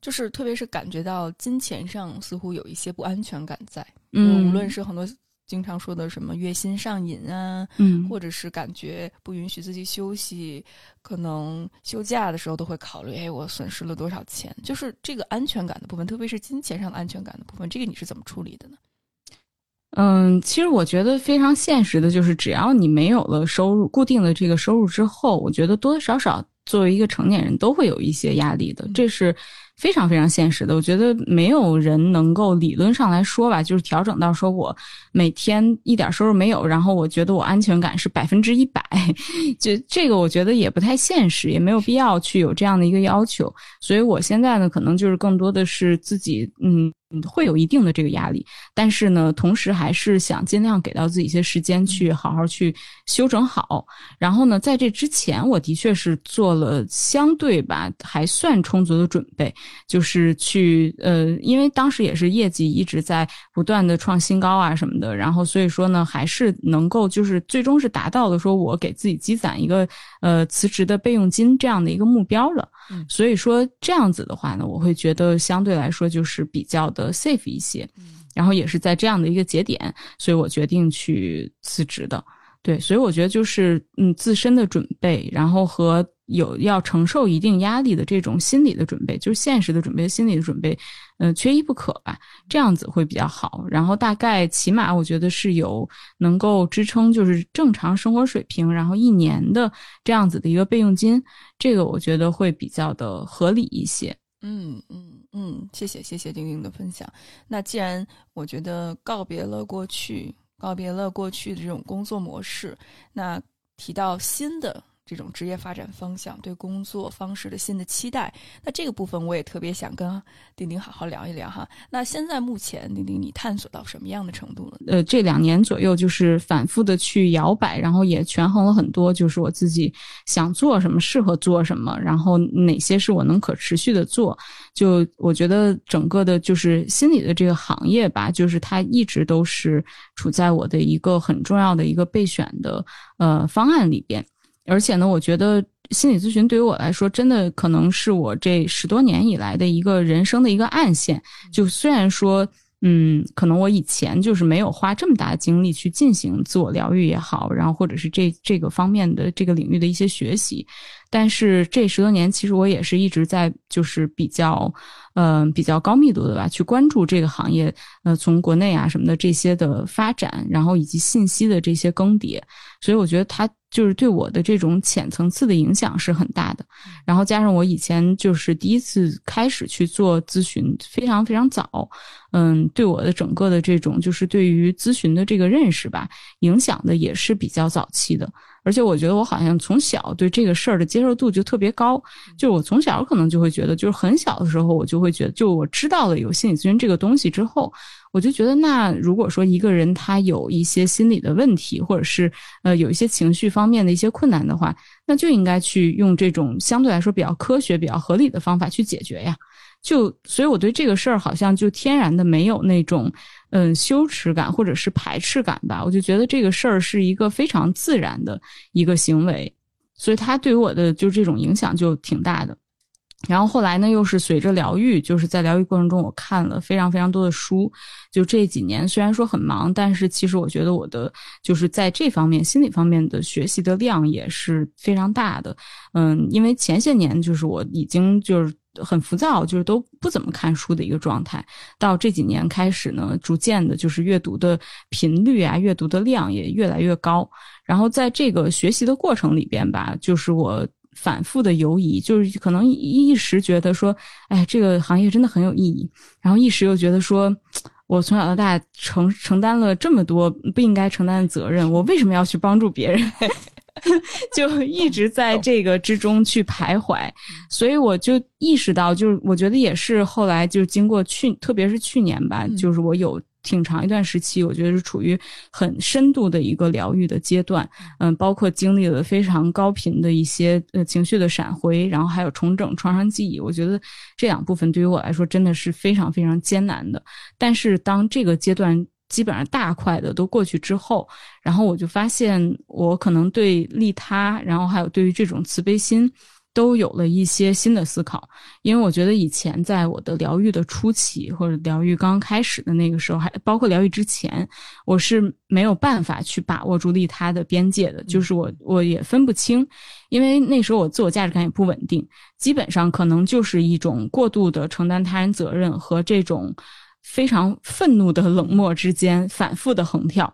S2: 就是特别是感觉到金钱上似乎有一些不安全感在，嗯，无论是很多。经常说的什么月薪上瘾啊，嗯，或者是感觉不允许自己休息，可能休假的时候都会考虑，哎，我损失了多少钱？就是这个安全感的部分，特别是金钱上的安全感的部分，这个你是怎么处理的呢？
S3: 嗯，其实我觉得非常现实的，就是只要你没有了收入，固定的这个收入之后，我觉得多多少少作为一个成年人都会有一些压力的，这是。非常非常现实的，我觉得没有人能够理论上来说吧，就是调整到说我每天一点收入没有，然后我觉得我安全感是百分之一百，就这个我觉得也不太现实，也没有必要去有这样的一个要求。所以我现在呢，可能就是更多的是自己嗯。会有一定的这个压力，但是呢，同时还是想尽量给到自己一些时间去好好去修整好。然后呢，在这之前，我的确是做了相对吧还算充足的准备，就是去呃，因为当时也是业绩一直在不断的创新高啊什么的，然后所以说呢，还是能够就是最终是达到了说我给自己积攒一个呃辞职的备用金这样的一个目标了。所以说这样子的话呢，我会觉得相对来说就是比较的 safe 一些，然后也是在这样的一个节点，所以我决定去辞职的。对，所以我觉得就是嗯自身的准备，然后和有要承受一定压力的这种心理的准备，就是现实的准备、心理的准备，嗯，缺一不可吧。这样子会比较好。然后大概起码我觉得是有能够支撑就是正常生活水平，然后一年的这样子的一个备用金，这个我觉得会比较的合理一些。
S2: 嗯嗯嗯，谢谢谢谢丁丁的分享。那既然我觉得告别了过去。告别了过去的这种工作模式，那提到新的。这种职业发展方向，对工作方式的新的期待，那这个部分我也特别想跟丁丁好好聊一聊哈。那现在目前，丁丁你探索到什么样的程度了？
S3: 呃，这两年左右，就是反复的去摇摆，然后也权衡了很多，就是我自己想做什么，适合做什么，然后哪些是我能可持续的做。就我觉得整个的，就是心理的这个行业吧，就是它一直都是处在我的一个很重要的一个备选的呃方案里边。而且呢，我觉得心理咨询对于我来说，真的可能是我这十多年以来的一个人生的一个暗线。就虽然说，嗯，可能我以前就是没有花这么大的精力去进行自我疗愈也好，然后或者是这这个方面的这个领域的一些学习。但是这十多年，其实我也是一直在就是比较，嗯，比较高密度的吧，去关注这个行业，呃，从国内啊什么的这些的发展，然后以及信息的这些更迭，所以我觉得它就是对我的这种浅层次的影响是很大的。然后加上我以前就是第一次开始去做咨询，非常非常早，嗯，对我的整个的这种就是对于咨询的这个认识吧，影响的也是比较早期的。而且我觉得我好像从小对这个事儿的接受度就特别高，就是我从小可能就会觉得，就是很小的时候我就会觉得，就我知道了有心理咨询这个东西之后，我就觉得，那如果说一个人他有一些心理的问题，或者是呃有一些情绪方面的一些困难的话，那就应该去用这种相对来说比较科学、比较合理的方法去解决呀。就所以我对这个事儿好像就天然的没有那种。嗯，羞耻感或者是排斥感吧，我就觉得这个事儿是一个非常自然的一个行为，所以它对于我的就这种影响就挺大的。然后后来呢，又是随着疗愈，就是在疗愈过程中，我看了非常非常多的书。就这几年虽然说很忙，但是其实我觉得我的就是在这方面心理方面的学习的量也是非常大的。嗯，因为前些年就是我已经就是。很浮躁，就是都不怎么看书的一个状态。到这几年开始呢，逐渐的，就是阅读的频率啊，阅读的量也越来越高。然后在这个学习的过程里边吧，就是我反复的犹疑，就是可能一时觉得说，哎，这个行业真的很有意义，然后一时又觉得说，我从小到大承承担了这么多不应该承担的责任，我为什么要去帮助别人？就一直在这个之中去徘徊，所以我就意识到，就是我觉得也是后来就经过去，特别是去年吧，就是我有挺长一段时期，我觉得是处于很深度的一个疗愈的阶段，嗯，包括经历了非常高频的一些呃情绪的闪回，然后还有重整创伤记忆，我觉得这两部分对于我来说真的是非常非常艰难的。但是当这个阶段。基本上大块的都过去之后，然后我就发现，我可能对利他，然后还有对于这种慈悲心，都有了一些新的思考。因为我觉得以前在我的疗愈的初期，或者疗愈刚刚开始的那个时候，还包括疗愈之前，我是没有办法去把握住利他的边界的，就是我我也分不清，因为那时候我自我价值感也不稳定，基本上可能就是一种过度的承担他人责任和这种。非常愤怒的冷漠之间反复的横跳，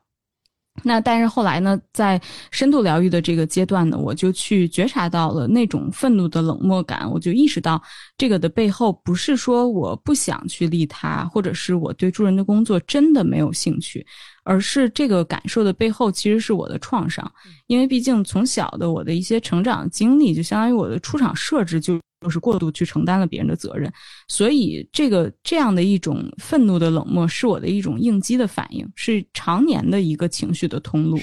S3: 那但是后来呢，在深度疗愈的这个阶段呢，我就去觉察到了那种愤怒的冷漠感，我就意识到这个的背后不是说我不想去利他，或者是我对助人的工作真的没有兴趣，而是这个感受的背后其实是我的创伤，因为毕竟从小的我的一些成长经历，就相当于我的出场设置就。就是过度去承担了别人的责任，所以这个这样的一种愤怒的冷漠是我的一种应激的反应，是常年的一个情绪的通路，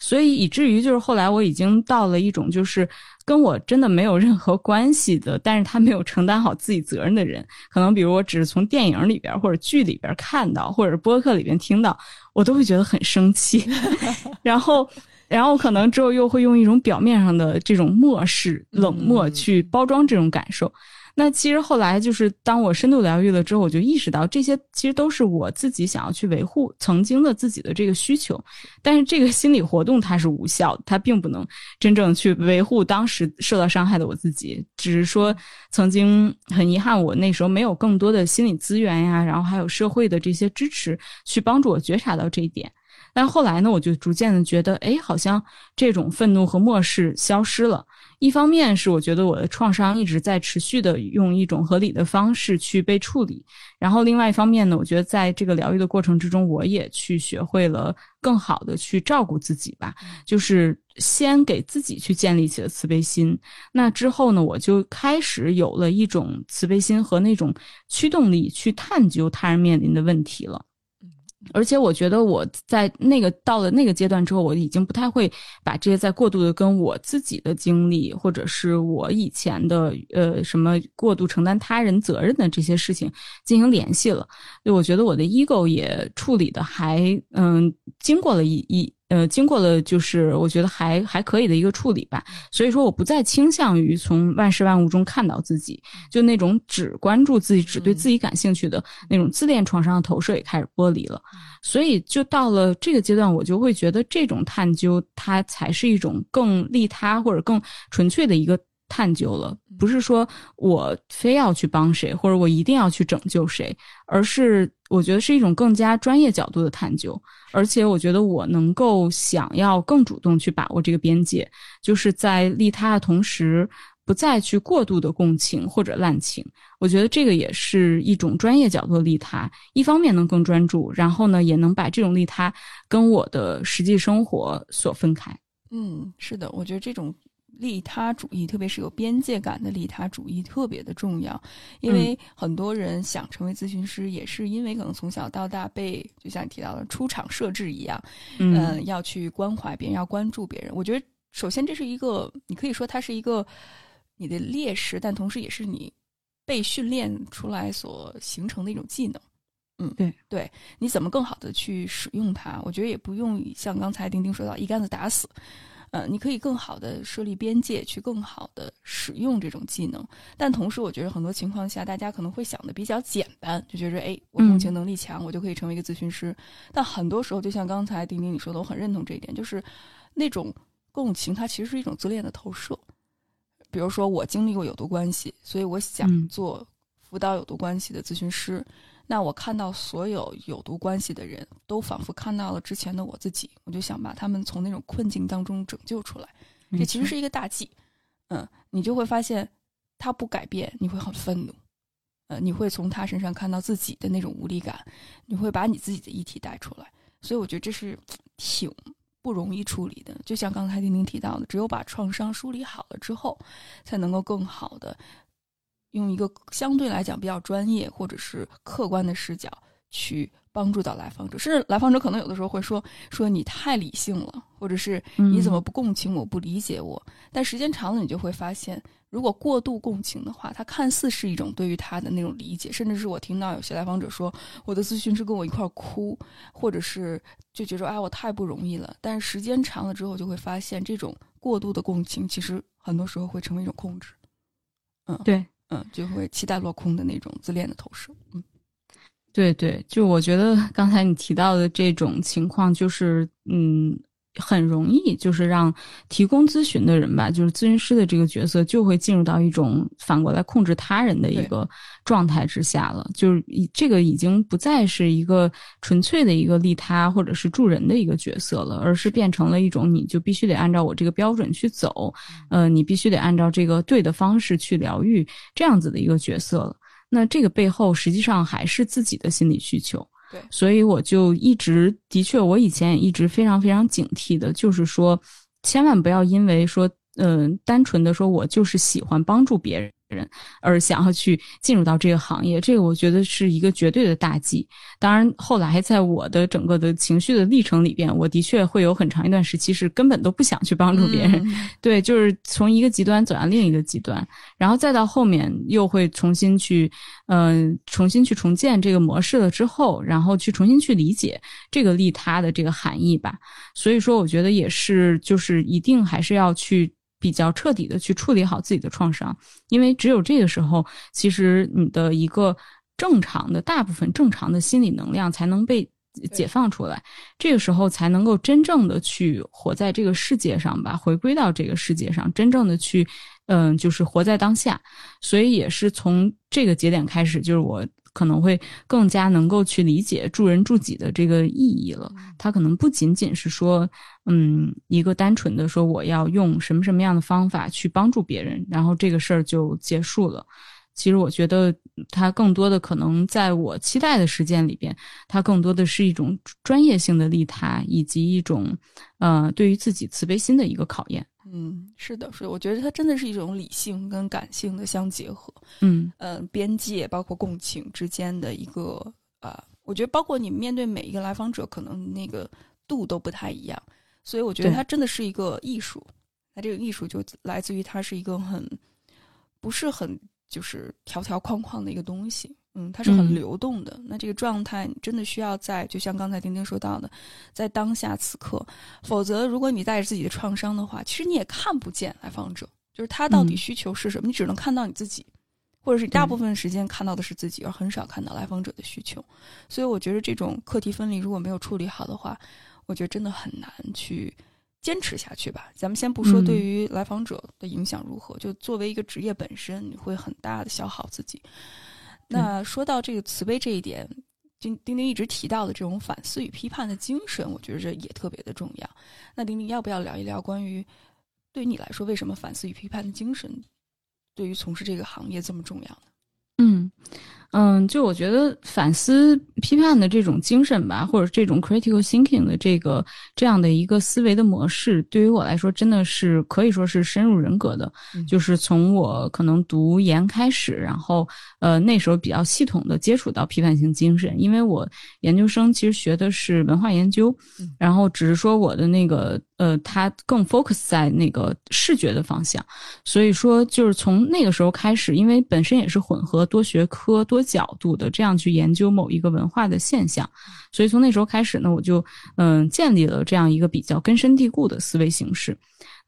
S3: 所以以至于就是后来我已经到了一种就是跟我真的没有任何关系的，但是他没有承担好自己责任的人，可能比如我只是从电影里边或者剧里边看到，或者播客里边听到，我都会觉得很生气，然后。然后可能之后又会用一种表面上的这种漠视、冷漠去包装这种感受。那其实后来就是当我深度疗愈了之后，我就意识到这些其实都是我自己想要去维护曾经的自己的这个需求。但是这个心理活动它是无效的，它并不能真正去维护当时受到伤害的我自己。只是说曾经很遗憾，我那时候没有更多的心理资源呀，然后还有社会的这些支持去帮助我觉察到这一点。但后来呢，我就逐渐的觉得，哎，好像这种愤怒和漠视消失了。一方面是我觉得我的创伤一直在持续的用一种合理的方式去被处理，然后另外一方面呢，我觉得在这个疗愈的过程之中，我也去学会了更好的去照顾自己吧，就是先给自己去建立起了慈悲心。那之后呢，我就开始有了一种慈悲心和那种驱动力去探究他人面临的问题了。而且我觉得我在那个到了那个阶段之后，我已经不太会把这些在过度的跟我自己的经历，或者是我以前的呃什么过度承担他人责任的这些事情进行联系了。就我觉得我的 ego 也处理的还嗯，经过了一一呃，经过了就是我觉得还还可以的一个处理吧，所以说我不再倾向于从万事万物中看到自己，就那种只关注自己、只对自己感兴趣的那种自恋创伤的投射也开始剥离了，所以就到了这个阶段，我就会觉得这种探究它才是一种更利他或者更纯粹的一个。探究了，不是说我非要去帮谁，或者我一定要去拯救谁，而是我觉得是一种更加专业角度的探究。而且我觉得我能够想要更主动去把握这个边界，就是在利他的同时，不再去过度的共情或者滥情。我觉得这个也是一种专业角度的利他，一方面能更专注，然后呢，也能把这种利他跟我的实际生活所分开。
S2: 嗯，是的，我觉得这种。利他主义，特别是有边界感的利他主义，特别的重要。因为很多人想成为咨询师，也是因为可能从小到大被，就像你提到的出厂设置一样，嗯，要去关怀别人，要关注别人。我觉得，首先这是一个，你可以说它是一个你的劣势，但同时也是你被训练出来所形成的一种技能。嗯，
S3: 对，
S2: 对，你怎么更好的去使用它？我觉得也不用像刚才丁丁说到一竿子打死。呃，你可以更好的设立边界，去更好的使用这种技能。但同时，我觉得很多情况下，大家可能会想的比较简单，就觉得，哎，我共情能力强，我就可以成为一个咨询师。但很多时候，就像刚才丁丁你说的，我很认同这一点，就是那种共情，它其实是一种自恋的投射。比如说，我经历过有毒关系，所以我想做辅导有毒关系的咨询师。那我看到所有有毒关系的人都仿佛看到了之前的我自己，我就想把他们从那种困境当中拯救出来。这其实是一个大忌，嗯，你就会发现他不改变，你会很愤怒，呃，你会从他身上看到自己的那种无力感，你会把你自己的议题带出来。所以我觉得这是挺不容易处理的。就像刚才丁丁提到的，只有把创伤梳理好了之后，才能够更好的。用一个相对来讲比较专业或者是客观的视角去帮助到来访者，甚至来访者可能有的时候会说：“说你太理性了，或者是你怎么不共情我，不理解我。”但时间长了，你就会发现，如果过度共情的话，它看似是一种对于他的那种理解，甚至是我听到有些来访者说：“我的咨询师跟我一块哭，或者是就觉得哎，我太不容易了。”但是时间长了之后，就会发现这种过度的共情，其实很多时候会成为一种控制。
S3: 嗯，对。
S2: 嗯，就会期待落空的那种自恋的投射。嗯，
S3: 对对，就我觉得刚才你提到的这种情况，就是嗯。很容易，就是让提供咨询的人吧，就是咨询师的这个角色，就会进入到一种反过来控制他人的一个状态之下了。就是这个已经不再是一个纯粹的一个利他或者是助人的一个角色了，而是变成了一种你就必须得按照我这个标准去走，呃，你必须得按照这个对的方式去疗愈这样子的一个角色了。那这个背后实际上还是自己的心理需求。所以我就一直，的确，我以前也一直非常非常警惕的，就是说，千万不要因为说，嗯，单纯的说我就是喜欢帮助别人。人而想要去进入到这个行业，这个我觉得是一个绝对的大忌。当然，后来在我的整个的情绪的历程里边，我的确会有很长一段时期是根本都不想去帮助别人。对，就是从一个极端走向另一个极端，然后再到后面又会重新去，嗯，重新去重建这个模式了之后，然后去重新去理解这个利他的这个含义吧。所以说，我觉得也是，就是一定还是要去。比较彻底的去处理好自己的创伤，因为只有这个时候，其实你的一个正常的大部分正常的心理能量才能被解放出来，这个时候才能够真正的去活在这个世界上吧，回归到这个世界上，真正的去，嗯，就是活在当下。所以也是从这个节点开始，就是我。可能会更加能够去理解助人助己的这个意义了。他可能不仅仅是说，嗯，一个单纯的说我要用什么什么样的方法去帮助别人，然后这个事儿就结束了。其实我觉得，他更多的可能在我期待的实践里边，它更多的是一种专业性的利他，以及一种，呃，对于自己慈悲心的一个考验。
S2: 嗯，是的，是，我觉得它真的是一种理性跟感性的相结合。
S3: 嗯
S2: 嗯，边界包括共情之间的一个啊，我觉得包括你面对每一个来访者，可能那个度都不太一样，所以我觉得它真的是一个艺术。那这个艺术就来自于它是一个很不是很就是条条框框的一个东西，嗯，它是很
S3: 嗯
S2: 流动的。那这个状态你真的需要在，就像刚才丁丁说到的，在当下此刻，否则如果你带着自己的创伤的话，其实你也看不见来访者，就是他到底
S3: 嗯
S2: 需求是什么，你只能看到你自己。或者是大部分时间看到的是自己，而很少看到来访者的需求，所以我觉得这种课题分离如果没有处理好的话，我觉得真的很难去坚持下去吧。咱们先不说
S3: 嗯
S2: 对于来访者的影响如何，就作为一个职业本身，你会很大的消耗自己。那说到这个慈悲这一点，丁丁丁一直提到的这种反思与批判的精神，我觉得也特别的重要。那丁丁要不要聊一聊关于对于你来说，为什么反思与批判的精神对于从事这个行业这么重要呢？
S3: 嗯嗯，就我觉得反思批判的这种精神吧，或者这种 critical thinking 的这个这样的一个思维的模式，对于我来说真的是可以说是深入人格的。
S2: 嗯
S3: 就是从我可能读研开始，然后呃那时候比较系统的接触到批判性精神，因为我研究生其实学的是文化研究，
S2: 嗯
S3: 然后只是说我的那个呃它更 focus 在那个视觉的方向，所以说就是从那个时候开始，因为本身也是混合多学科多角度的这样去研究某一个文化的现象，所以从那时候开始呢，我就嗯、建立了这样一个比较根深蒂固的思维形式。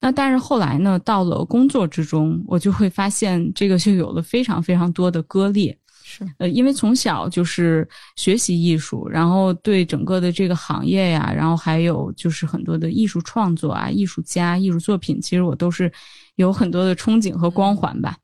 S3: 那但是后来呢，到了工作之中，我就会发现这个就有了非常非常多的割裂。
S2: 是
S3: 呃，因为从小就是学习艺术，然后对整个的这个行业呀，然后还有就是很多的艺术创作啊、艺术家、艺术作品，其实我都是有很多的憧憬和光环吧。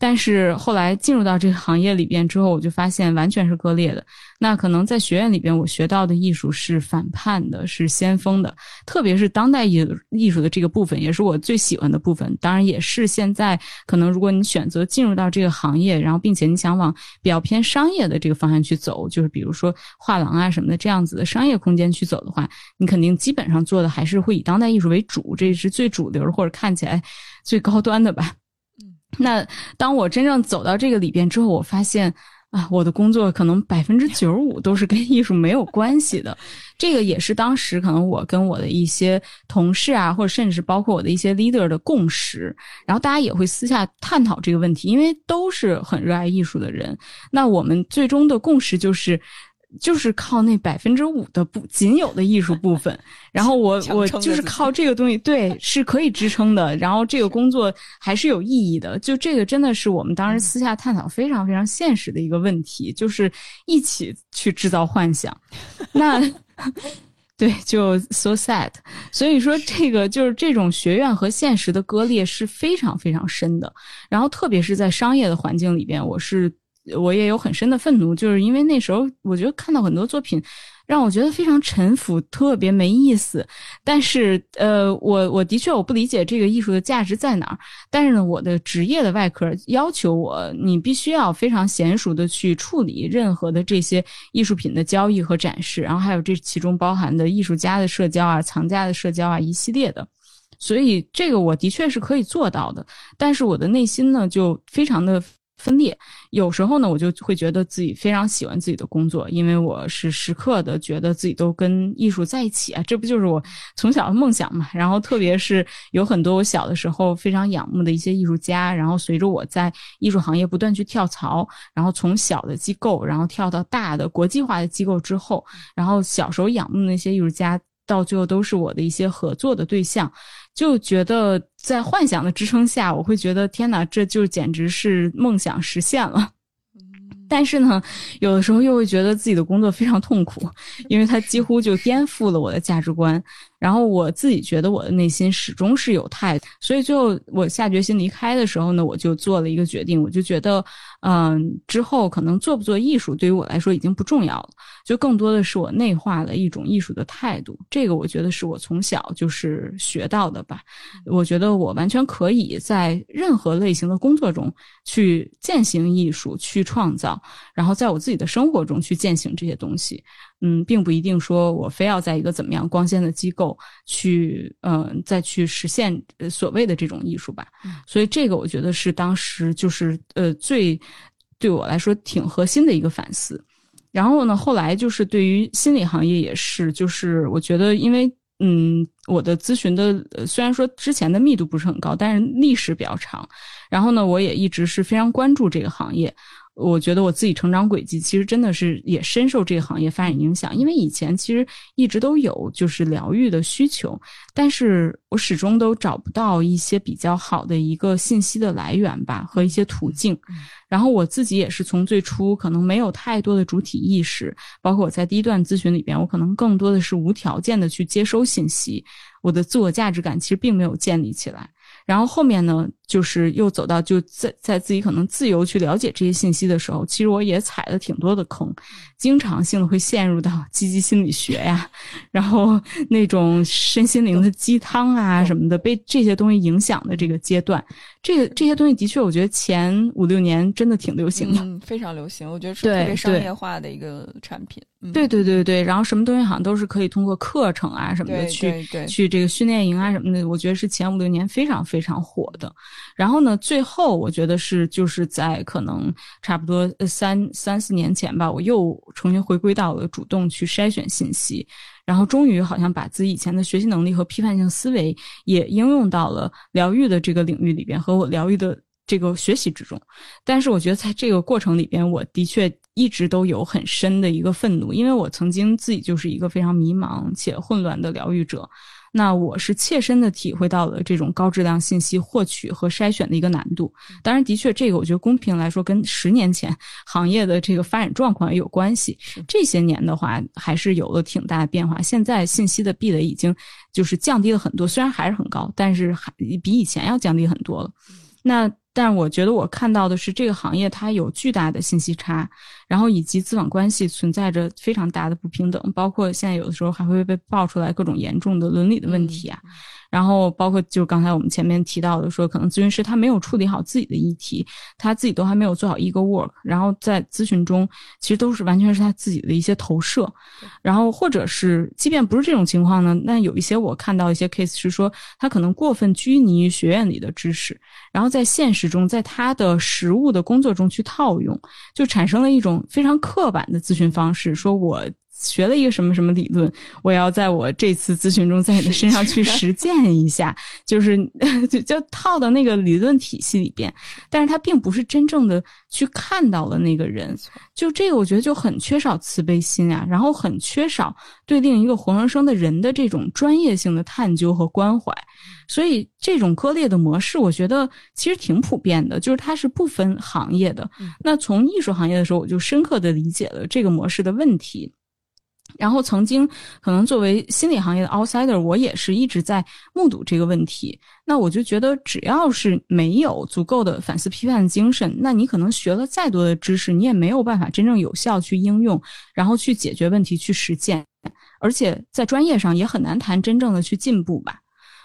S3: 但是后来进入到这个行业里边之后，我就发现完全是割裂的。那可能在学院里边，我学到的艺术是反叛的，是先锋的，特别是当代艺艺术的这个部分，也是我最喜欢的部分。当然，也是现在可能如果你选择进入到这个行业，然后并且你想往比较偏商业的这个方向去走，就是比如说画廊啊什么的这样子的商业空间去走的话，你肯定基本上做的还是会以当代艺术为主，这是最主流或者看起来最高端的吧。那当我真正走到这个里边之后，我发现啊，我的工作可能百分之九十五都是跟艺术没有关系的。这个也是当时可能我跟我的一些同事啊，或者甚至包括我的一些 leader 的共识。然后大家也会私下探讨这个问题，因为都是很热爱艺术的人。那我们最终的共识就是。就是靠那百分之五的不仅有的艺术部分，然后我我就是靠这个东西，对，是可以支撑的。然后这个工作还是有意义的。就这个真的是我们当时私下探讨非常非常现实的一个问题，就是一起去制造幻想。那 对，就 so sad。所以说，这个就是这种学院和现实的割裂是非常非常深的。然后，特别是在商业的环境里边，我是我也有很深的愤怒，就是因为那时候我觉得看到很多作品。让我觉得非常沉浮，特别没意思。但是，呃，我我的确我不理解这个艺术的价值在哪儿。但是呢，我的职业的外壳要求我，你必须要非常娴熟的去处理任何的这些艺术品的交易和展示，然后还有这其中包含的艺术家的社交啊、藏家的社交啊一系列的。所以，这个我的确是可以做到的。但是我的内心呢，就非常的。分裂，有时候呢，我就会觉得自己非常喜欢自己的工作，因为我是时刻的觉得自己都跟艺术在一起啊，这不就是我从小的梦想嘛？然后特别是有很多我小的时候非常仰慕的一些艺术家，然后随着我在艺术行业不断去跳槽，然后从小的机构，然后跳到大的国际化的机构之后，然后小时候仰慕的那些艺术家，到最后都是我的一些合作的对象。就觉得在幻想的支撑下，我会觉得天哪，这就简直是梦想实现了。但是呢，有的时候又会觉得自己的工作非常痛苦，因为它几乎就颠覆了我的价值观。然后我自己觉得我的内心始终是有态度，所以最后我下决心离开的时候呢，我就做了一个决定，我就觉得，嗯，之后可能做不做艺术对于我来说已经不重要了，就更多的是我内化了一种艺术的态度。这个我觉得是我从小就是学到的吧。我觉得我完全可以在任何类型的工作中去践行艺术，去创造，然后在我自己的生活中去践行这些东西。嗯，并不一定说我非要在一个怎么样光鲜的机构去，嗯、呃，再去实现所谓的这种艺术吧。所以这个我觉得是当时就是呃最对我来说挺核心的一个反思。然后呢，后来就是对于心理行业也是，就是我觉得因为嗯，我的咨询的虽然说之前的密度不是很高，但是历史比较长。然后呢，我也一直是非常关注这个行业。我觉得我自己成长轨迹其实真的是也深受这个行业发展影响，因为以前其实一直都有就是疗愈的需求，但是我始终都找不到一些比较好的一个信息的来源吧和一些途径。然后我自己也是从最初可能没有太多的主体意识，包括我在第一段咨询里边，我可能更多的是无条件的去接收信息，我的自我价值感其实并没有建立起来。然后后面呢，就是又走到就在在自己可能自由去了解这些信息的时候，其实我也踩了挺多的坑，经常性的会陷入到 积极心理学呀，然后那种身心灵的鸡汤啊什么的，被这些东西影响的这个阶段。这个这些东西的确，我觉得前五六年真的挺流行的，
S2: 嗯，非常流行。我觉得是特别商业化的一个产品。嗯，
S3: 对对对对，然后什么东西好像都是可以通过课程啊什么的
S2: 对
S3: 去去这个训练营啊什么的，我觉得是前五六年非常非常火的。然后呢，最后我觉得是就是在可能差不多三三四年前吧，我又重新回归到了主动去筛选信息，然后终于好像把自己以前的学习能力和批判性思维也应用到了疗愈的这个领域里边和我疗愈的。这个学习之中，但是我觉得在这个过程里边，我的确一直都有很深的一个愤怒，因为我曾经自己就是一个非常迷茫且混乱的疗愈者。那我是切身的体会到了这种高质量信息获取和筛选的一个难度。当然，的确，这个我觉得公平来说，跟十年前行业的这个发展状况也有关系。这些年的话，还是有了挺大的变化。现在信息的壁垒已经就是降低了很多，虽然还是很高，但是还比以前要降低很多了。那但我觉得我看到的是，这个行业它有巨大的信息差，然后以及资本关系存在着非常大的不平等，包括现在有的时候还会被爆出来各种严重的伦理的问题啊。然后包括就刚才我们前面提到的，说可能咨询师他没有处理好自己的议题，他自己都还没有做好 ego work，然后在咨询中其实都是完全是他自己的一些投射，然后或者是即便不是这种情况呢，那有一些我看到一些 case 是说他可能过分拘泥于学院里的知识，然后在现实中，在他的实务的工作中去套用，就产生了一种非常刻板的咨询方式，说我。学了一个什么什么理论，我要在我这次咨询中在你的身上去实践一下，就是 就就套到那个理论体系里边，但是他并不是真正的去看到了那个人，就这个我觉得就很缺少慈悲心啊，然后很缺少对另一个活生生的人的这种专业性的探究和关怀，所以这种割裂的模式，我觉得其实挺普遍的，就是它是不分行业的。那从艺术行业的时候，我就深刻的理解了这个模式的问题。然后曾经可能作为心理行业的 outsider，我也是一直在目睹这个问题。那我就觉得，只要是没有足够的反思批判精神，那你可能学了再多的知识，你也没有办法真正有效去应用，然后去解决问题、去实践。而且在专业上也很难谈真正的去进步吧。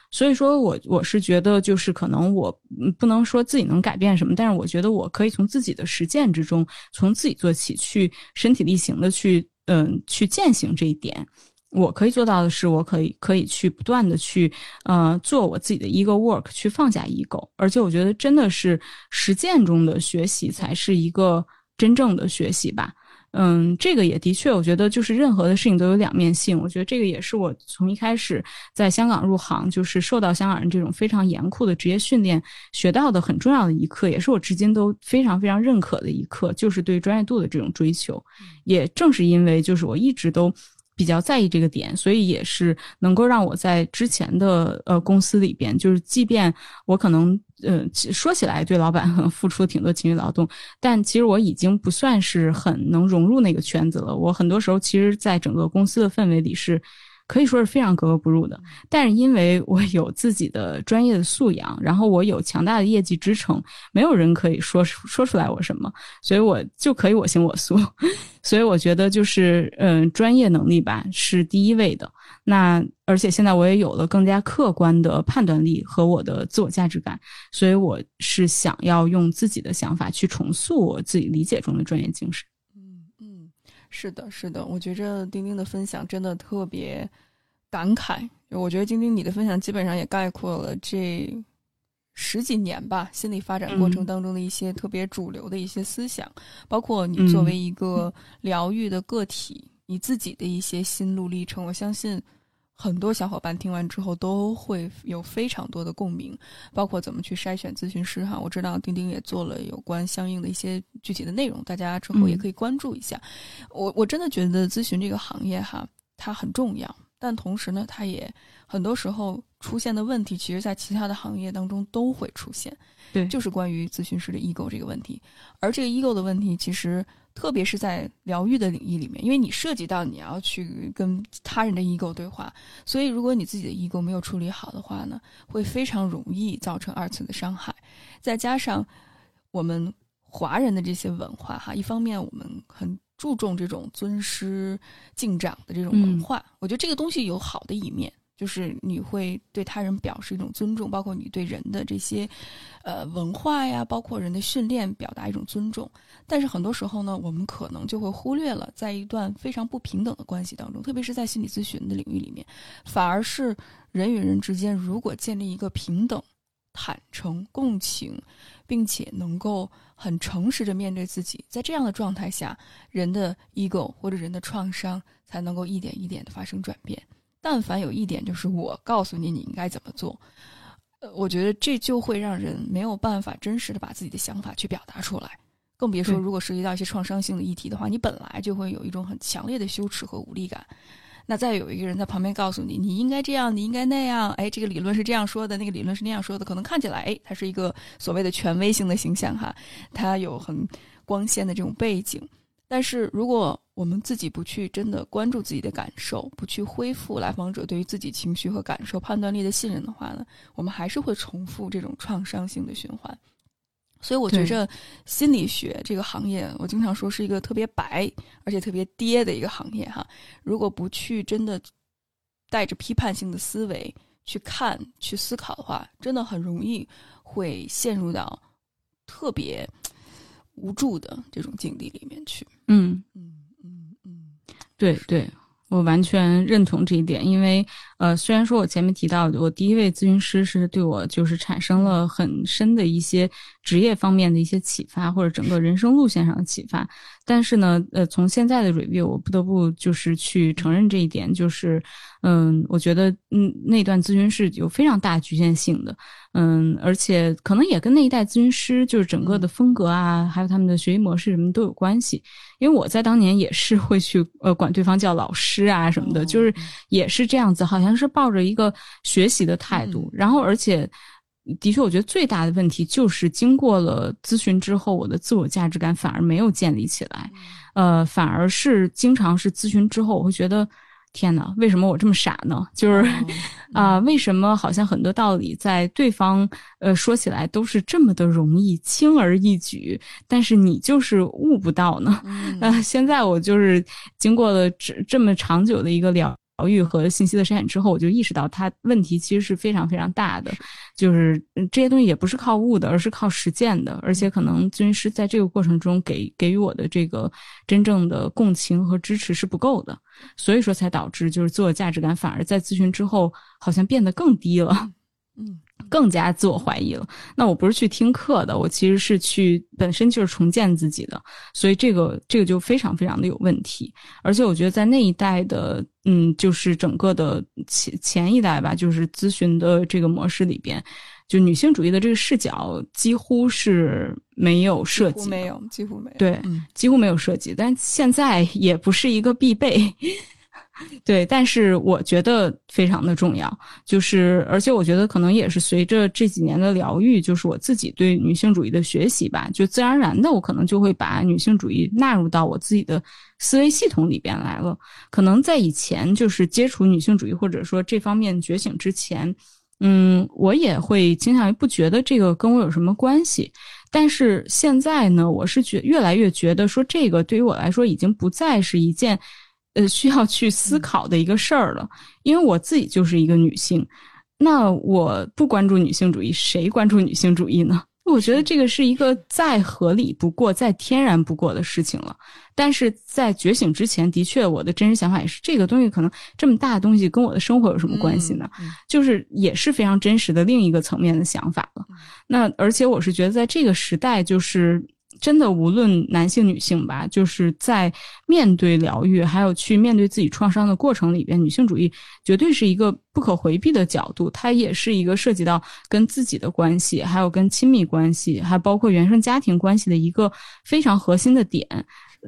S3: 所以说我我是觉得，就是可能我不能说自己能改变什么，但是我觉得我可以从自己的实践之中，从自己做起，去身体力行的去。嗯，去践行这一点，我可以做到的是，我可以可以去不断的去呃做我自己的 ego work，去放下 ego，而且我觉得真的是实践中的学习才是一个真正的学习吧。嗯，这个也的确，我觉得就是任何的事情都有两面性。我觉得这个也是我从一开始在香港入行，就是受到香港人这种非常严酷的职业训练学到的很重要的一课，也是我至今都非常非常认可的一课，就是对专业度的这种追求。也正是因为就是我一直都。比较在意这个点，所以也是能够让我在之前的呃公司里边，就是即便我可能呃其说起来对老板付出挺多情绪劳动，但其实我已经不算是很能融入那个圈子了。我很多时候其实，在整个公司的氛围里是。可以说是非常格格不入的，但是因为我有自己的专业的素养，然后我有强大的业绩支撑，没有人可以说说出来我什么，所以我就可以我行我素。所以我觉得就是嗯，专业能力吧是第一位的。那而且现在我也有了更加客观的判断力和我的自我价值感，所以我是想要用自己的想法去重塑我自己理解中的专业精神。
S2: 是的，是的，我觉着丁丁的分享真的特别感慨。我觉得丁丁你的分享基本上也概括了这十几年吧心理发展过程当中的一些特别主流的一些思想，包括你作为一个疗愈的个体，你自己的一些心路历程。我相信很多小伙伴听完之后都会有非常多的共鸣，包括怎么去筛选咨询师哈。我知道钉钉也做了有关相应的一些具体的内容，大家之后也可以关注一下。我我真的觉得咨询这个行业哈，它很重要，但同时呢，它也很多时候出现的问题，其实在其他的行业当中都会出现。
S3: 对，
S2: 就是关于咨询师的 ego 这个问题，而这个 ego 的问题，其实特别是在疗愈的领域里面，因为你涉及到你要去跟他人的 ego 对话，所以如果你自己的 ego 没有处理好的话呢，会非常容易造成二次的伤害。再加上我们华人的这些文化哈，一方面我们很注重这种尊师敬长的这种文化，我觉得这个东西有好的一面。就是你会对他人表示一种尊重，包括你对人的这些，呃，文化呀，包括人的训练，表达一种尊重。但是很多时候呢，我们可能就会忽略了，在一段非常不平等的关系当中，特别是在心理咨询的领域里面，反而是人与人之间如果建立一个平等、坦诚、共情，并且能够很诚实的面对自己，在这样的状态下，人的 ego 或者人的创伤才能够一点一点的发生转变。但凡有一点，就是我告诉你你应该怎么做，呃，我觉得这就会让人没有办法真实的把自己的想法去表达出来，更别说如果涉及到一些创伤性的议题的话，你本来就会有一种很强烈的羞耻和无力感。那再有一个人在旁边告诉你你应该这样，你应该那样，哎，这个理论是这样说的，那个理论是那样说的，可能看起来，哎，他是一个所谓的权威性的形象哈，他有很光鲜的这种背景。但是，如果我们自己不去真的关注自己的感受，不去恢复来访者对于自己情绪和感受判断力的信任的话呢，我们还是会重复这种创伤性的循环。所以，我觉着心理学这个行业，我经常说是一个特别白而且特别跌的一个行业哈。如果不去真的带着批判性的思维去看、去思考的话，真的很容易会陷入到特别。无助的这种境地里面去，
S3: 嗯。
S2: 嗯嗯嗯，
S3: 对对，我完全认同这一点，因为呃，虽然说我前面提到我第一位咨询师是对我就是产生了很深的一些职业方面的一些启发，或者整个人生路线上的启发，但是呢，呃，从现在的 review，我不得不就是去承认这一点，就是嗯，我觉得嗯，那段咨询是有非常大局限性的。嗯，而且可能也跟那一代咨询师就是整个的风格啊，还有他们的学习模式什么都有关系。因为我在当年也是会去呃管对方叫老师啊什么的，就是也是这样子，好像是抱着一个学习的态度。然后，而且的确，我觉得最大的问题就是经过了咨询之后，我的自我价值感反而没有建立起来，呃，反而是经常是咨询之后，我会觉得。天哪，为什么我这么傻呢？就是啊，为什么好像很多道理在对方呃说起来都是这么的容易，轻而易举，但是你就是悟不到呢？呃，现在我就是经过了这这么长久的一个疗。疗愈和信息的筛选之后，我就意识到它问题其实是非常非常大的，就是这些东西也不是靠悟的，而是靠实践的，而且可能咨询师在这个过程中给给予我的这个真正的共情和支持是不够的，所以说才导致就是自我价值感反而在咨询之后好像变得更低了。
S2: 嗯。
S3: 更加自我怀疑了。那我不是去听课的，我其实是去本身就是重建自己的，所以这个这个就非常非常的有问题。而且我觉得在那一代的，嗯，就是整个的前前一代吧，就是咨询的这个模式里边，就女性主义的这个视角几乎是没有涉及，
S2: 没有，几乎没有，
S3: 对，几乎没有涉及。但现在也不是一个必备。对，但是我觉得非常的重要，就是而且我觉得可能也是随着这几年的疗愈，就是我自己对女性主义的学习吧，就自然而然的我可能就会把女性主义纳入到我自己的思维系统里边来了。可能在以前就是接触女性主义或者说这方面觉醒之前，嗯，我也会倾向于不觉得这个跟我有什么关系，但是现在呢，我是觉越来越觉得说这个对于我来说已经不再是一件。呃，需要去思考的一个事儿了，因为我自己就是一个女性，那我不关注女性主义，谁关注女性主义呢？我觉得这个是一个再合理不过、再天然不过的事情了。但是在觉醒之前，的确，我的真实想法也是，这个东西可能这么大的东西跟我的生活有什么关系呢？就是也是非常真实的另一个层面的想法了。那而且我是觉得，在这个时代，就是。真的无论男性女性吧，就是在面对疗愈，还有去面对自己创伤的过程里边，女性主义绝对是一个不可回避的角度。它也是一个涉及到跟自己的关系，还有跟亲密关系，还包括原生家庭关系的一个非常核心的点。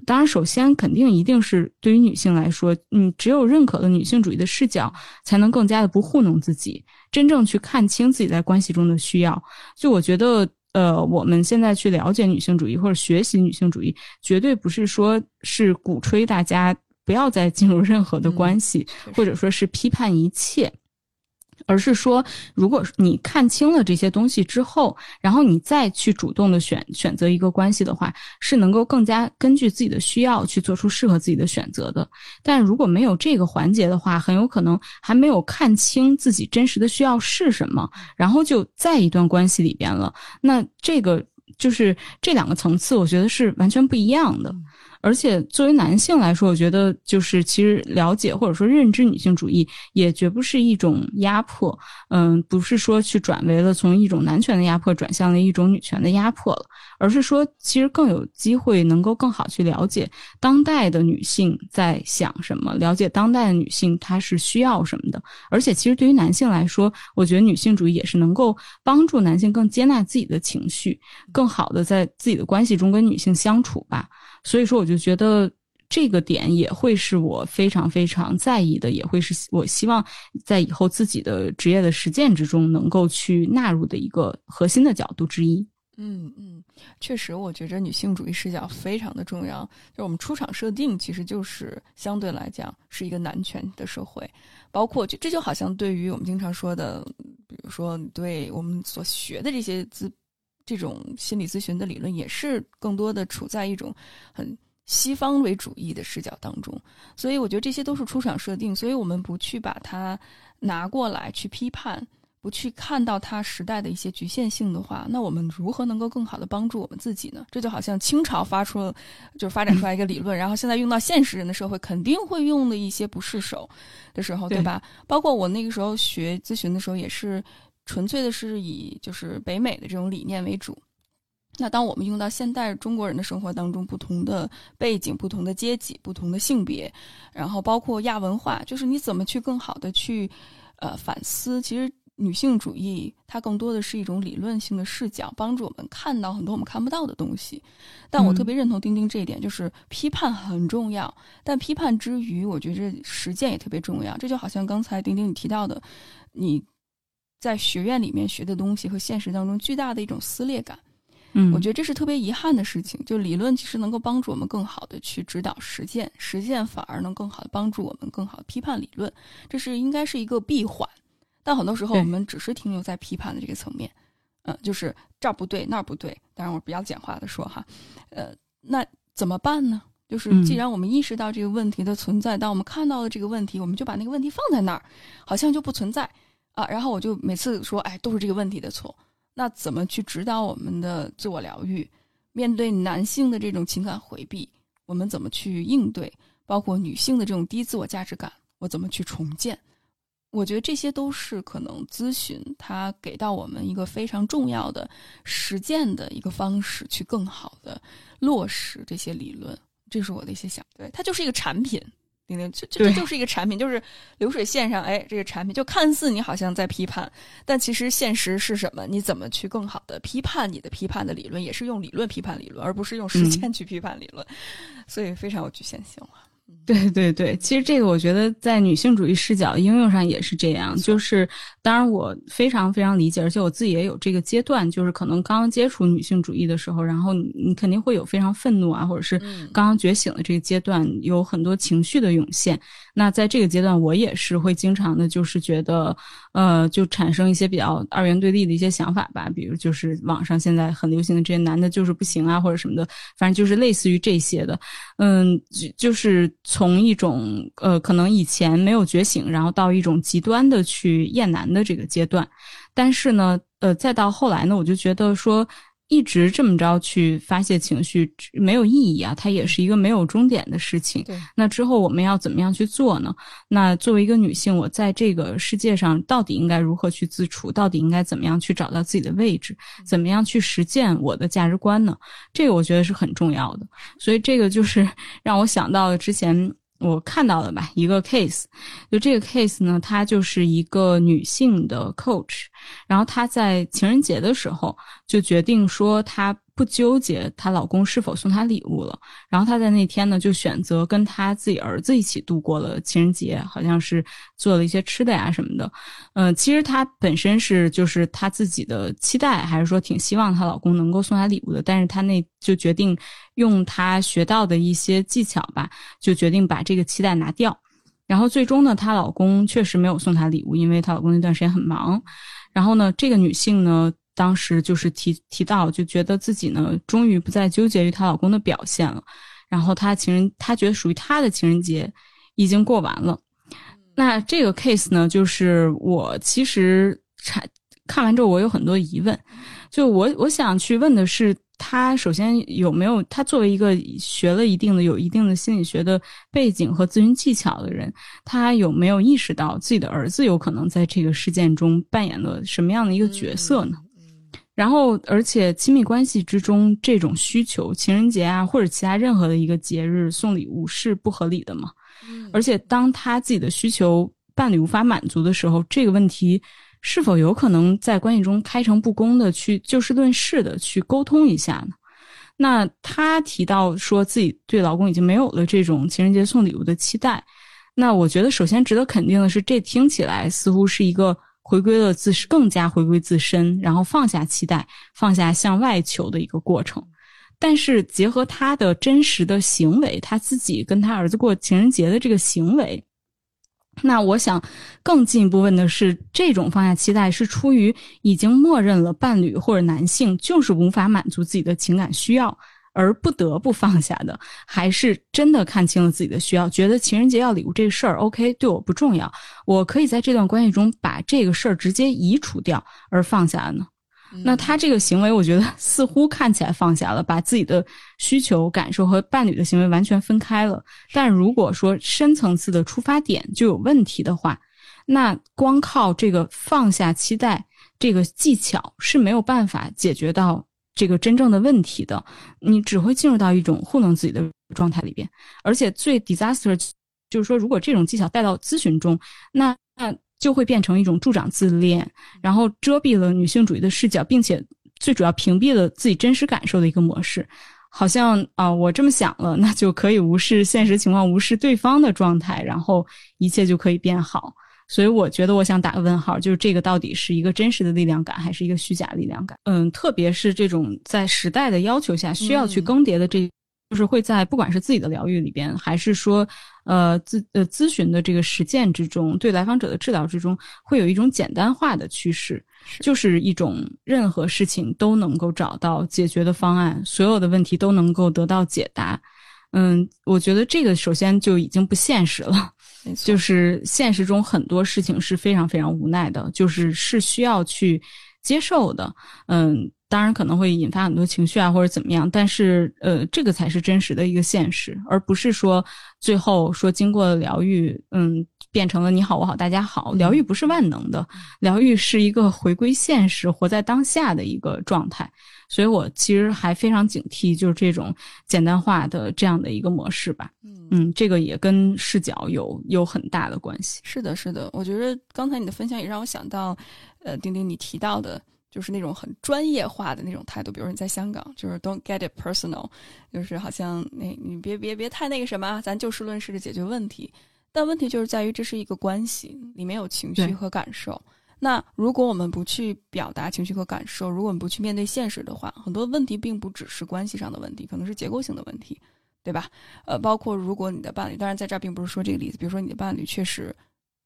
S3: 当然，首先肯定一定是对于女性来说，嗯，只有认可了女性主义的视角，才能更加的不糊弄自己，真正去看清自己在关系中的需要。就我觉得。呃，我们现在去了解女性主义或者学习女性主义，绝对不是说是鼓吹大家不要再进入任何的关系，或者说是批判一切。而是说，如果你看清了这些东西之后，然后你再去主动的选选择一个关系的话，是能够更加根据自己的需要去做出适合自己的选择的。但如果没有这个环节的话，很有可能还没有看清自己真实的需要是什么，然后就在一段关系里边了。那这个就是这两个层次，我觉得是完全不一样的。而且作为男性来说，我觉得就是其实了解或者说认知女性主义，也绝不是一种压迫，嗯，不是说去转为了从一种男权的压迫转向了一种女权的压迫了，而是说其实更有机会能够更好去了解当代的女性在想什么，了解当代的女性她是需要什么的。而且其实对于男性来说，我觉得女性主义也是能够帮助男性更接纳自己的情绪，更好的在自己的关系中跟女性相处吧。所以说，我就觉得这个点也会是我非常非常在意的，也会是我希望在以后自己的职业的实践之中能够去纳入的一个核心的角度之一。
S2: 嗯嗯，确实，我觉着女性主义视角非常的重要。就我们出场设定其实就是相对来讲是一个男权的社会，包括就这就好像对于我们经常说的，比如说对我们所学的这些资。这种心理咨询的理论也是更多的处在一种很西方为主义的视角当中，所以我觉得这些都是出场设定，所以我们不去把它拿过来去批判，不去看到它时代的一些局限性的话，那我们如何能够更好的帮助我们自己呢？这就好像清朝发出了，就是发展出来一个理论，然后现在用到现实人的社会，肯定会用的一些不释手的时候，对吧？包括我那个时候学咨询的时候也是。纯粹的是以就是北美的这种理念为主，那当我们用到现代中国人的生活当中，不同的背景、不同的阶级、不同的性别，然后包括亚文化，就是你怎么去更好的去呃反思？其实女性主义它更多的是一种理论性的视角，帮助我们看到很多我们看不到的东西。但我特别认同丁丁这一点，就是批判很重要，但批判之余，我觉着实践也特别重要。这就好像刚才丁丁你提到的，你。在学院里面学的东西和现实当中巨大的一种撕裂感，
S3: 嗯，
S2: 我觉得这是特别遗憾的事情。就理论其实能够帮助我们更好的去指导实践，实践反而能更好的帮助我们更好的批判理论，这是应该是一个闭环。但很多时候我们只是停留在批判的这个层面，嗯，就是这儿不对那儿不对。当然我比较简化的说哈，呃，那怎么办呢？就是既然我们意识到这个问题的存在，当我们看到了这个问题，我们就把那个问题放在那儿，好像就不存在。啊，然后我就每次说，哎，都是这个问题的错。那怎么去指导我们的自我疗愈？面对男性的这种情感回避，我们怎么去应对？包括女性的这种低自我价值感，我怎么去重建？我觉得这些都是可能咨询它给到我们一个非常重要的实践的一个方式，去更好的落实这些理论。这是我的一些想，对，它就是一个产品。丁丁，这这就是一个产品，就是流水线上，哎，这个产品就看似你好像在批判，但其实现实是什么？你怎么去更好的批判你的批判的理论，也是用理论批判理论，而不是用实践去批判理论，所以非常有局限性了。
S3: 对对对，其实这个我觉得在女性主义视角应用上也是这样。就是当然我非常非常理解，而且我自己也有这个阶段，就是可能刚刚接触女性主义的时候，然后你你肯定会有非常愤怒啊，或者是刚刚觉醒的这个阶段，有很多情绪的涌现。那在这个阶段，我也是会经常的，就是觉得，呃，就产生一些比较二元对立的一些想法吧。比如就是网上现在很流行的这些男的就是不行啊，或者什么的，反正就是类似于这些的。嗯，就就是从一种呃，可能以前没有觉醒，然后到一种极端的去厌男的这个阶段。但是呢，呃，再到后来呢，我就觉得说。一直这么着去发泄情绪没有意义啊，它也是一个没有终点的事情。
S2: 对，
S3: 那之后我们要怎么样去做呢？那作为一个女性，我在这个世界上到底应该如何去自处？到底应该怎么样去找到自己的位置？怎么样去实践我的价值观呢？这个我觉得是很重要的。所以这个就是 让我想到了之前。我看到了吧，一个 case，就这个 case 呢，她就是一个女性的 coach，然后她在情人节的时候就决定说她。不纠结她老公是否送她礼物了，然后她在那天呢就选择跟她自己儿子一起度过了情人节，好像是做了一些吃的呀什么的。嗯，其实她本身是就是她自己的期待，还是说挺希望她老公能够送她礼物的，但是她那就决定用她学到的一些技巧吧，就决定把这个期待拿掉。然后最终呢，她老公确实没有送她礼物，因为她老公那段时间很忙。然后呢，这个女性呢。当时就是提提到，就觉得自己呢，终于不再纠结于她老公的表现了。然后她情人，她觉得属于她的情人节已经过完了。那这个 case 呢，就是我其实看看完之后，我有很多疑问。就我我想去问的是，她首先有没有，他作为一个学了一定的、有一定的心理学的背景和咨询技巧的人，他有没有意识到自己的儿子有可能在这个事件中扮演了什么样的一个角色呢？然后，而且亲密关系之中这种需求，情人节啊或者其他任何的一个节日送礼物是不合理的吗？而且当他自己的需求伴侣无法满足的时候，这个问题是否有可能在关系中开诚布公的去就事论事的去沟通一下呢？那他提到说自己对老公已经没有了这种情人节送礼物的期待，那我觉得首先值得肯定的是，这听起来似乎是一个。回归了自更加回归自身，然后放下期待，放下向外求的一个过程。但是结合他的真实的行为，他自己跟他儿子过情人节的这个行为，那我想更进一步问的是：这种放下期待是出于已经默认了伴侣或者男性就是无法满足自己的情感需要？而不得不放下的，还是真的看清了自己的需要，觉得情人节要礼物这事儿 OK，对我不重要，我可以在这段关系中把这个事儿直接移除掉而放下呢？那他这个行为，我觉得似乎看起来放下了，把自己的需求、感受和伴侣的行为完全分开了。但如果说深层次的出发点就有问题的话，那光靠这个放下期待这个技巧是没有办法解决到。这个真正的问题的，你只会进入到一种糊弄自己的状态里边，而且最 disaster 就是说，如果这种技巧带到咨询中，那那就会变成一种助长自恋，然后遮蔽了女性主义的视角，并且最主要屏蔽了自己真实感受的一个模式，好像啊，我这么想了，那就可以无视现实情况，无视对方的状态，然后一切就可以变好。所以我觉得，我想打个问号，就是这个到底是一个真实的力量感，还是一个虚假力量感？嗯，特别是这种在时代的要求下需要去更迭的，这就是会在不管是自己的疗愈里边，还是说，呃，咨呃咨询的这个实践之中，对来访者的治疗之中，会有一种简单化的趋势，就是一种任何事情都能够找到解决的方案，所有的问题都能够得到解答。嗯，我觉得这个首先就已经不现实了。就是现实中很多事情是非常非常无奈的，就是是需要去接受的。嗯，当然可能会引发很多情绪啊，或者怎么样，但是呃，这个才是真实的一个现实，而不是说最后说经过疗愈，嗯，变成了你好我好大家好。疗愈不是万能的，疗愈是一个回归现实、活在当下的一个状态。所以我其实还非常警惕，就是这种简单化的这样的一个模式吧。嗯嗯，这个也跟视角有有很大的关系。
S2: 是的，是的。我觉得刚才你的分享也让我想到，呃，丁丁你提到的，就是那种很专业化的那种态度。比如你在香港，就是 don't get it personal，就是好像那你别别别太那个什么，咱就事论事的解决问题。但问题就是在于这是一个关系，里面有情绪和感受。那如果我们不去表达情绪和感受，如果我们不去面对现实的话，很多问题并不只是关系上的问题，可能是结构性的问题，对吧？呃，包括如果你的伴侣，当然在这儿并不是说这个例子，比如说你的伴侣确实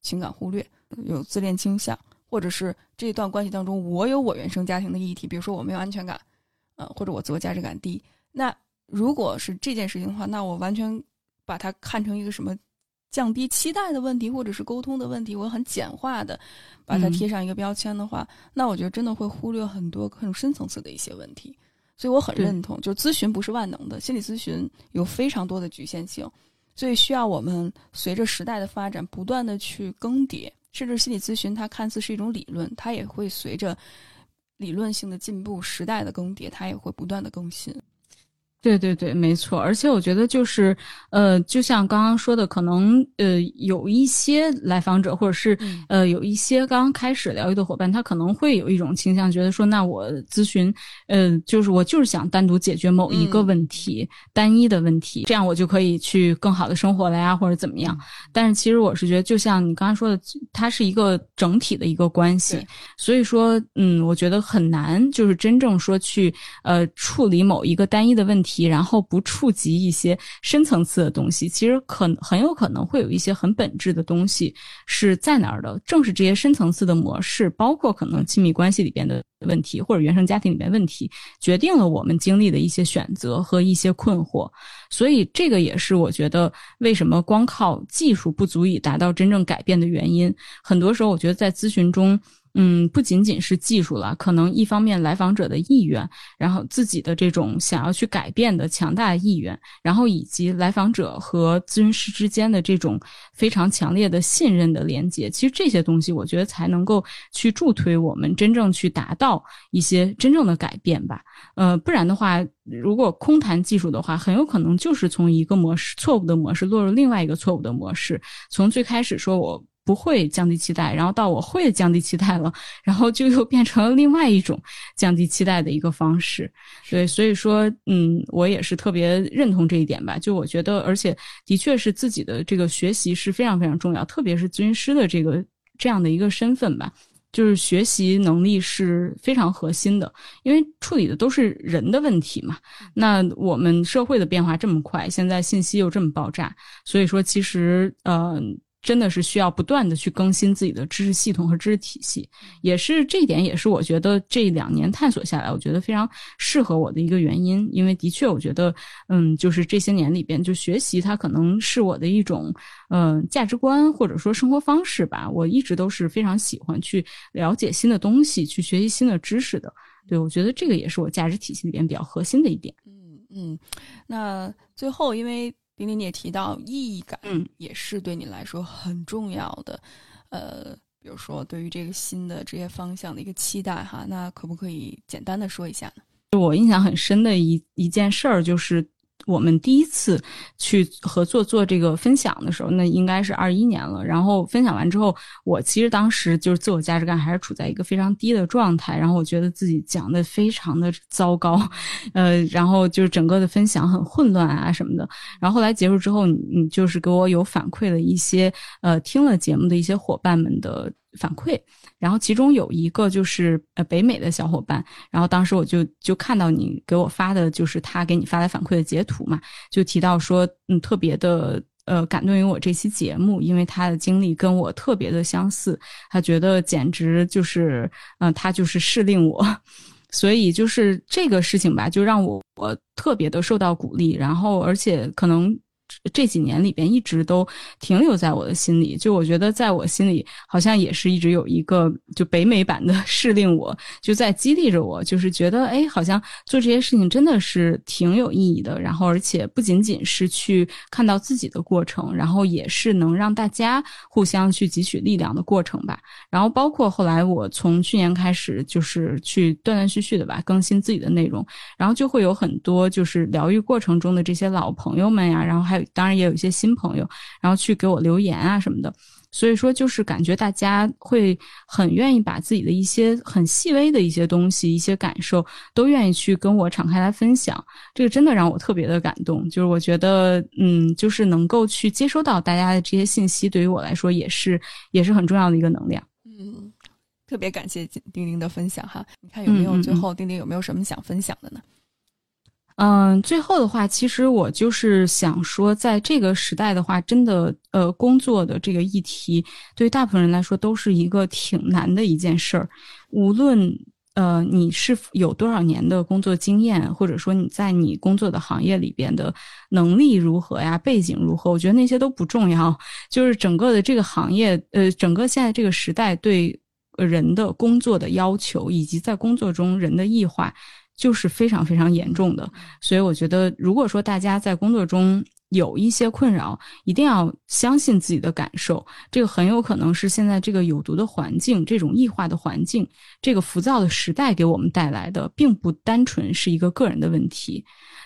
S2: 情感忽略，有自恋倾向，或者是这段关系当中我有我原生家庭的议题，比如说我没有安全感，呃，或者我自我价值感低。那如果是这件事情的话，那我完全把它看成一个什么？降低期待的问题，或者是沟通的问题，我很简化的把它贴上一个标签的话，那我觉得真的会忽略很多更深层次的一些问题。所以我很认同，就咨询不是万能的，心理咨询有非常多的局限性，所以需要我们随着时代的发展，不断的去更迭。甚至心理咨询它看似是一种理论，它也会随着理论性的进步、时代的更迭，它也会不断的更新。
S3: 对对对，没错。而且我觉得就是，呃，就像刚刚说的，可能呃有一些来访者，或者是
S2: 嗯。
S3: 呃有一些刚刚开始疗愈的伙伴，他可能会有一种倾向，觉得说，那我咨询，呃，就是我就是想单独解决某一个
S2: 嗯。
S3: 问题，单一的问题，这样我就可以去更好的生活了呀，或者怎么样。但是其实我是觉得，就像你刚刚说的，它是一个整体的一个关系，所以说，嗯，我觉得很难，就是真正说去呃处理某一个单一的问题，题然后不触及一些深层次的东西。其实可很有可能会有一些很本质的东西是在哪儿的，正是这些深层次的模式，包括可能亲密关系里边的问题，或者原生家庭里边问题，决定了我们经历的一些选择和一些困惑。所以这个也是我觉得为什么光靠技术不足以达到真正改变的原因。很多时候，我觉得在咨询中。嗯，不仅仅是技术了，可能一方面来访者的意愿，然后自己的这种想要去改变的强大的意愿，然后以及来访者和咨询师之间的这种非常强烈的信任的连接，其实这些东西我觉得才能够去助推我们真正去达到一些真正的改变吧。呃，不然的话，如果空谈技术的话，很有可能就是从一个模式错误的模式落入另外一个错误的模式，从最开始说我。不会降低期待，然后到我会降低期待了，然后就又变成了另外一种降低期待的一个方式。对，所以说，嗯，我也是特别认同这一点吧。就我觉得，而且的确是自己的这个学习是非常非常重要，特别是咨询师的这个这样的一个身份吧。就是学习能力是非常核心的，因为处理的都是人的问题嘛。那我们社会的变化这么快，现在信息又这么爆炸，所以说其实呃。真的是需要不断的去更新自己的知识系统和知识体系，也是这一点，也是我觉得这两年探索下来，我觉得非常适合我的一个原因。因为的确，我觉得，嗯，就是这些年里边，就学习它可能是我的一种，呃，价值观或者说生活方式吧。我一直都是非常喜欢去了解新的东西，去学习新的知识的。对，我觉得这个也是我价值体系里边比较核心的一点。
S2: 嗯嗯，那最后因为。丁丁，你也提到意义感，
S3: 嗯，
S2: 也是对你来说很重要的。呃，比如说对于这个新的职业方向的一个期待哈，那可不可以简单的说一下呢？
S3: 我印象很深的一一件事儿就是。我们第一次去合作做这个分享的时候，那应该是二一年了。然后分享完之后，我其实当时就是自我价值感还是处在一个非常低的状态，然后我觉得自己讲的非常的糟糕，呃，然后就是整个的分享很混乱啊什么的。然后后来结束之后，你你就是给我有反馈了一些呃听了节目的一些伙伴们的反馈。然后其中有一个就是呃北美的小伙伴，然后当时我就就看到你给我发的就是他给你发来反馈的截图嘛，就提到说嗯特别的呃感动于我这期节目，因为他的经历跟我特别的相似，他觉得简直就是嗯、他就是适令我，所以就是这个事情吧，就让我我特别的受到鼓励，然后而且可能。这几年里边一直都停留在我的心里，就我觉得在我心里好像也是一直有一个就北美版的 适令我，就在激励着我，就是觉得哎，好像做这些事情真的是挺有意义的。然后而且不仅仅是去看到自己的过程，然后也是能让大家互相去汲取力量的过程吧。然后包括后来我从去年开始就是去断断续续的吧更新自己的内容，然后就会有很多就是疗愈过程中的这些老朋友们呀，然后还有。当然也有一些新朋友，然后去给我留言啊什么的，所以说就是感觉大家会很愿意把自己的一些很细微的一些东西、一些感受，都愿意去跟我敞开来分享。这个真的让我特别的感动，就是我觉得，嗯，就是能够去接收到大家的这些信息，对于我来说也是也是很重要的一个能量。
S2: 嗯，特别感谢丁丁的分享哈，你看有没有最后丁丁有没有什么想分享的呢？
S3: 嗯，嗯最后的话，其实我就是想说，在这个时代的话，真的，呃，工作的这个议题，对大部分人来说都是一个挺难的一件事儿。无论呃你是有多少年的工作经验，或者说你在你工作的行业里边的能力如何呀，背景如何，我觉得那些都不重要。就是整个的这个行业，呃，整个现在这个时代对人的工作的要求，以及在工作中人的异化。就是非常非常严重的。所以我觉得，如果说大家在工作中有一些困扰，一定要相信自己的感受。这个很有可能是现在这个有毒的环境、这种异化的环境、这个浮躁的时代给我们带来的，并不单纯是一个个人的问题。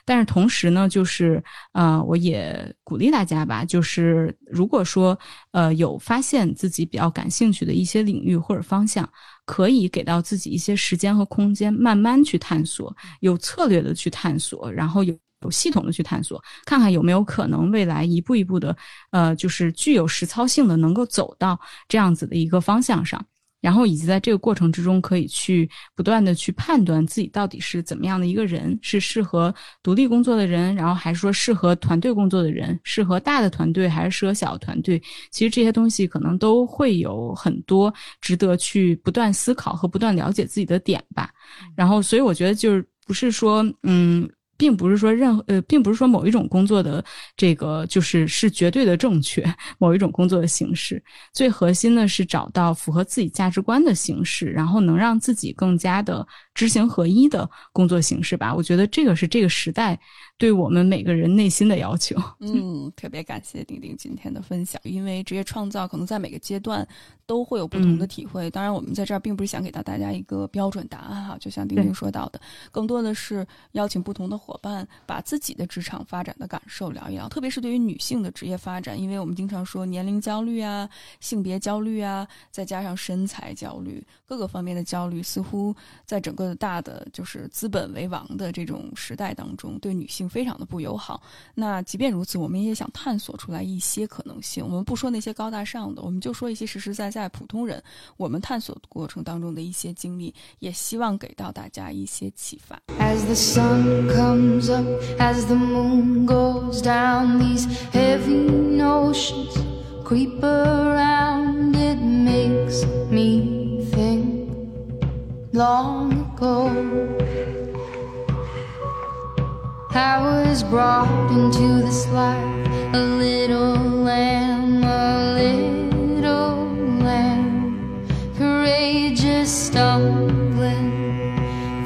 S3: 但是同时呢，就是呃，我也鼓励大家吧，就是如果说呃有发现自己比较感兴趣的一些领域或者方向，可以给到自己一些时间和空间，慢慢去探索，有策略的去探索，然后有有系统的去探索，看看有没有可能未来一步一步的，呃，就是具有实操性的，能够走到这样子的一个方向上。然后以及在这个过程之中，可以去不断的去判断自己到底是怎么样的一个人，是适合独立工作的人，然后还是说适合团队工作的人，适合大的团队还是适合小的团队？其实这些东西可能都会有很多值得去不断思考和不断了解自己的点吧。然后，所以我觉得就是不是说，嗯。并不是说任何呃，并不是说某一种工作的这个就是是绝对的正确，某一种工作的形式，最核心的是找到符合自己价值观的形式，然后能让自己更加的知行合一的工作形式吧。我觉得这个是这个时代。对我们每个人内心的要求。
S2: 嗯，特别感谢丁丁今天的分享，因为职业创造可能在每个阶段都会有不同的体会。当然，我们在这儿并不是想给到大家一个标准答案哈，就像丁丁说到的，更多的是邀请不同的伙伴，把自己的职场发展的感受聊一聊。特别是对于女性的职业发展，因为我们经常说年龄焦虑啊、性别焦虑啊，再加上身材焦虑，各个方面的焦虑，似乎在整个大的就是资本为王的这种时代当中，对女性。非常的不友好。那即便如此，我们也想探索出来一些可能性。我们不说那些高大上的，我们就说一些实实在在普通人我们探索过程当中的一些经历，也希望给到大家一些启发。
S1: As the sun comes up, as the moon goes down, these heavy notions creep around. It makes me think long go. I was brought into this life a little lamb, a little lamb, courageous, stumbling,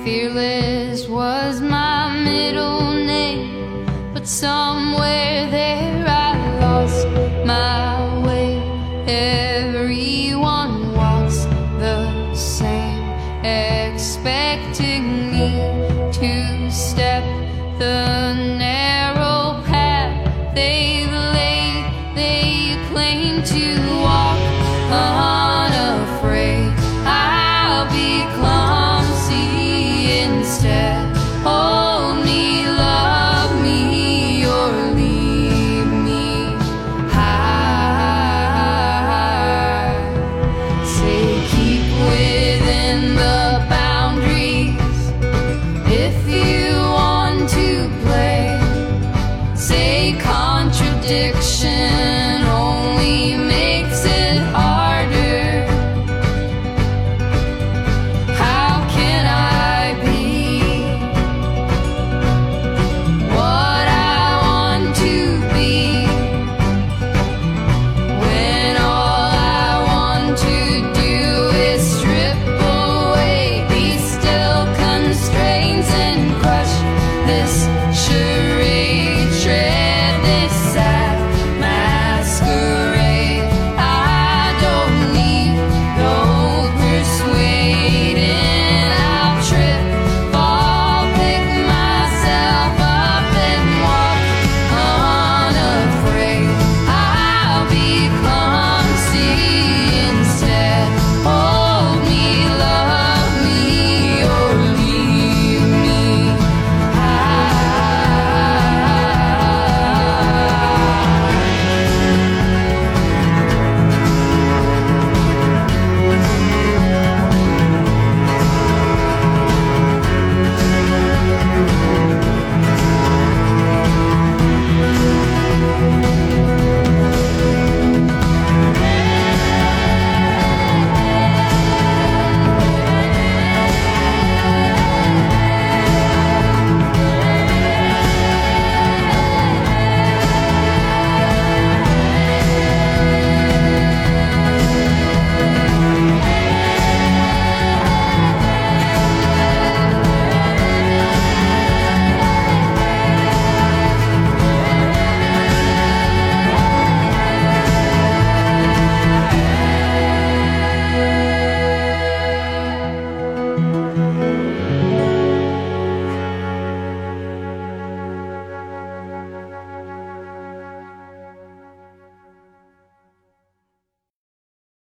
S1: fearless was my middle name, but some.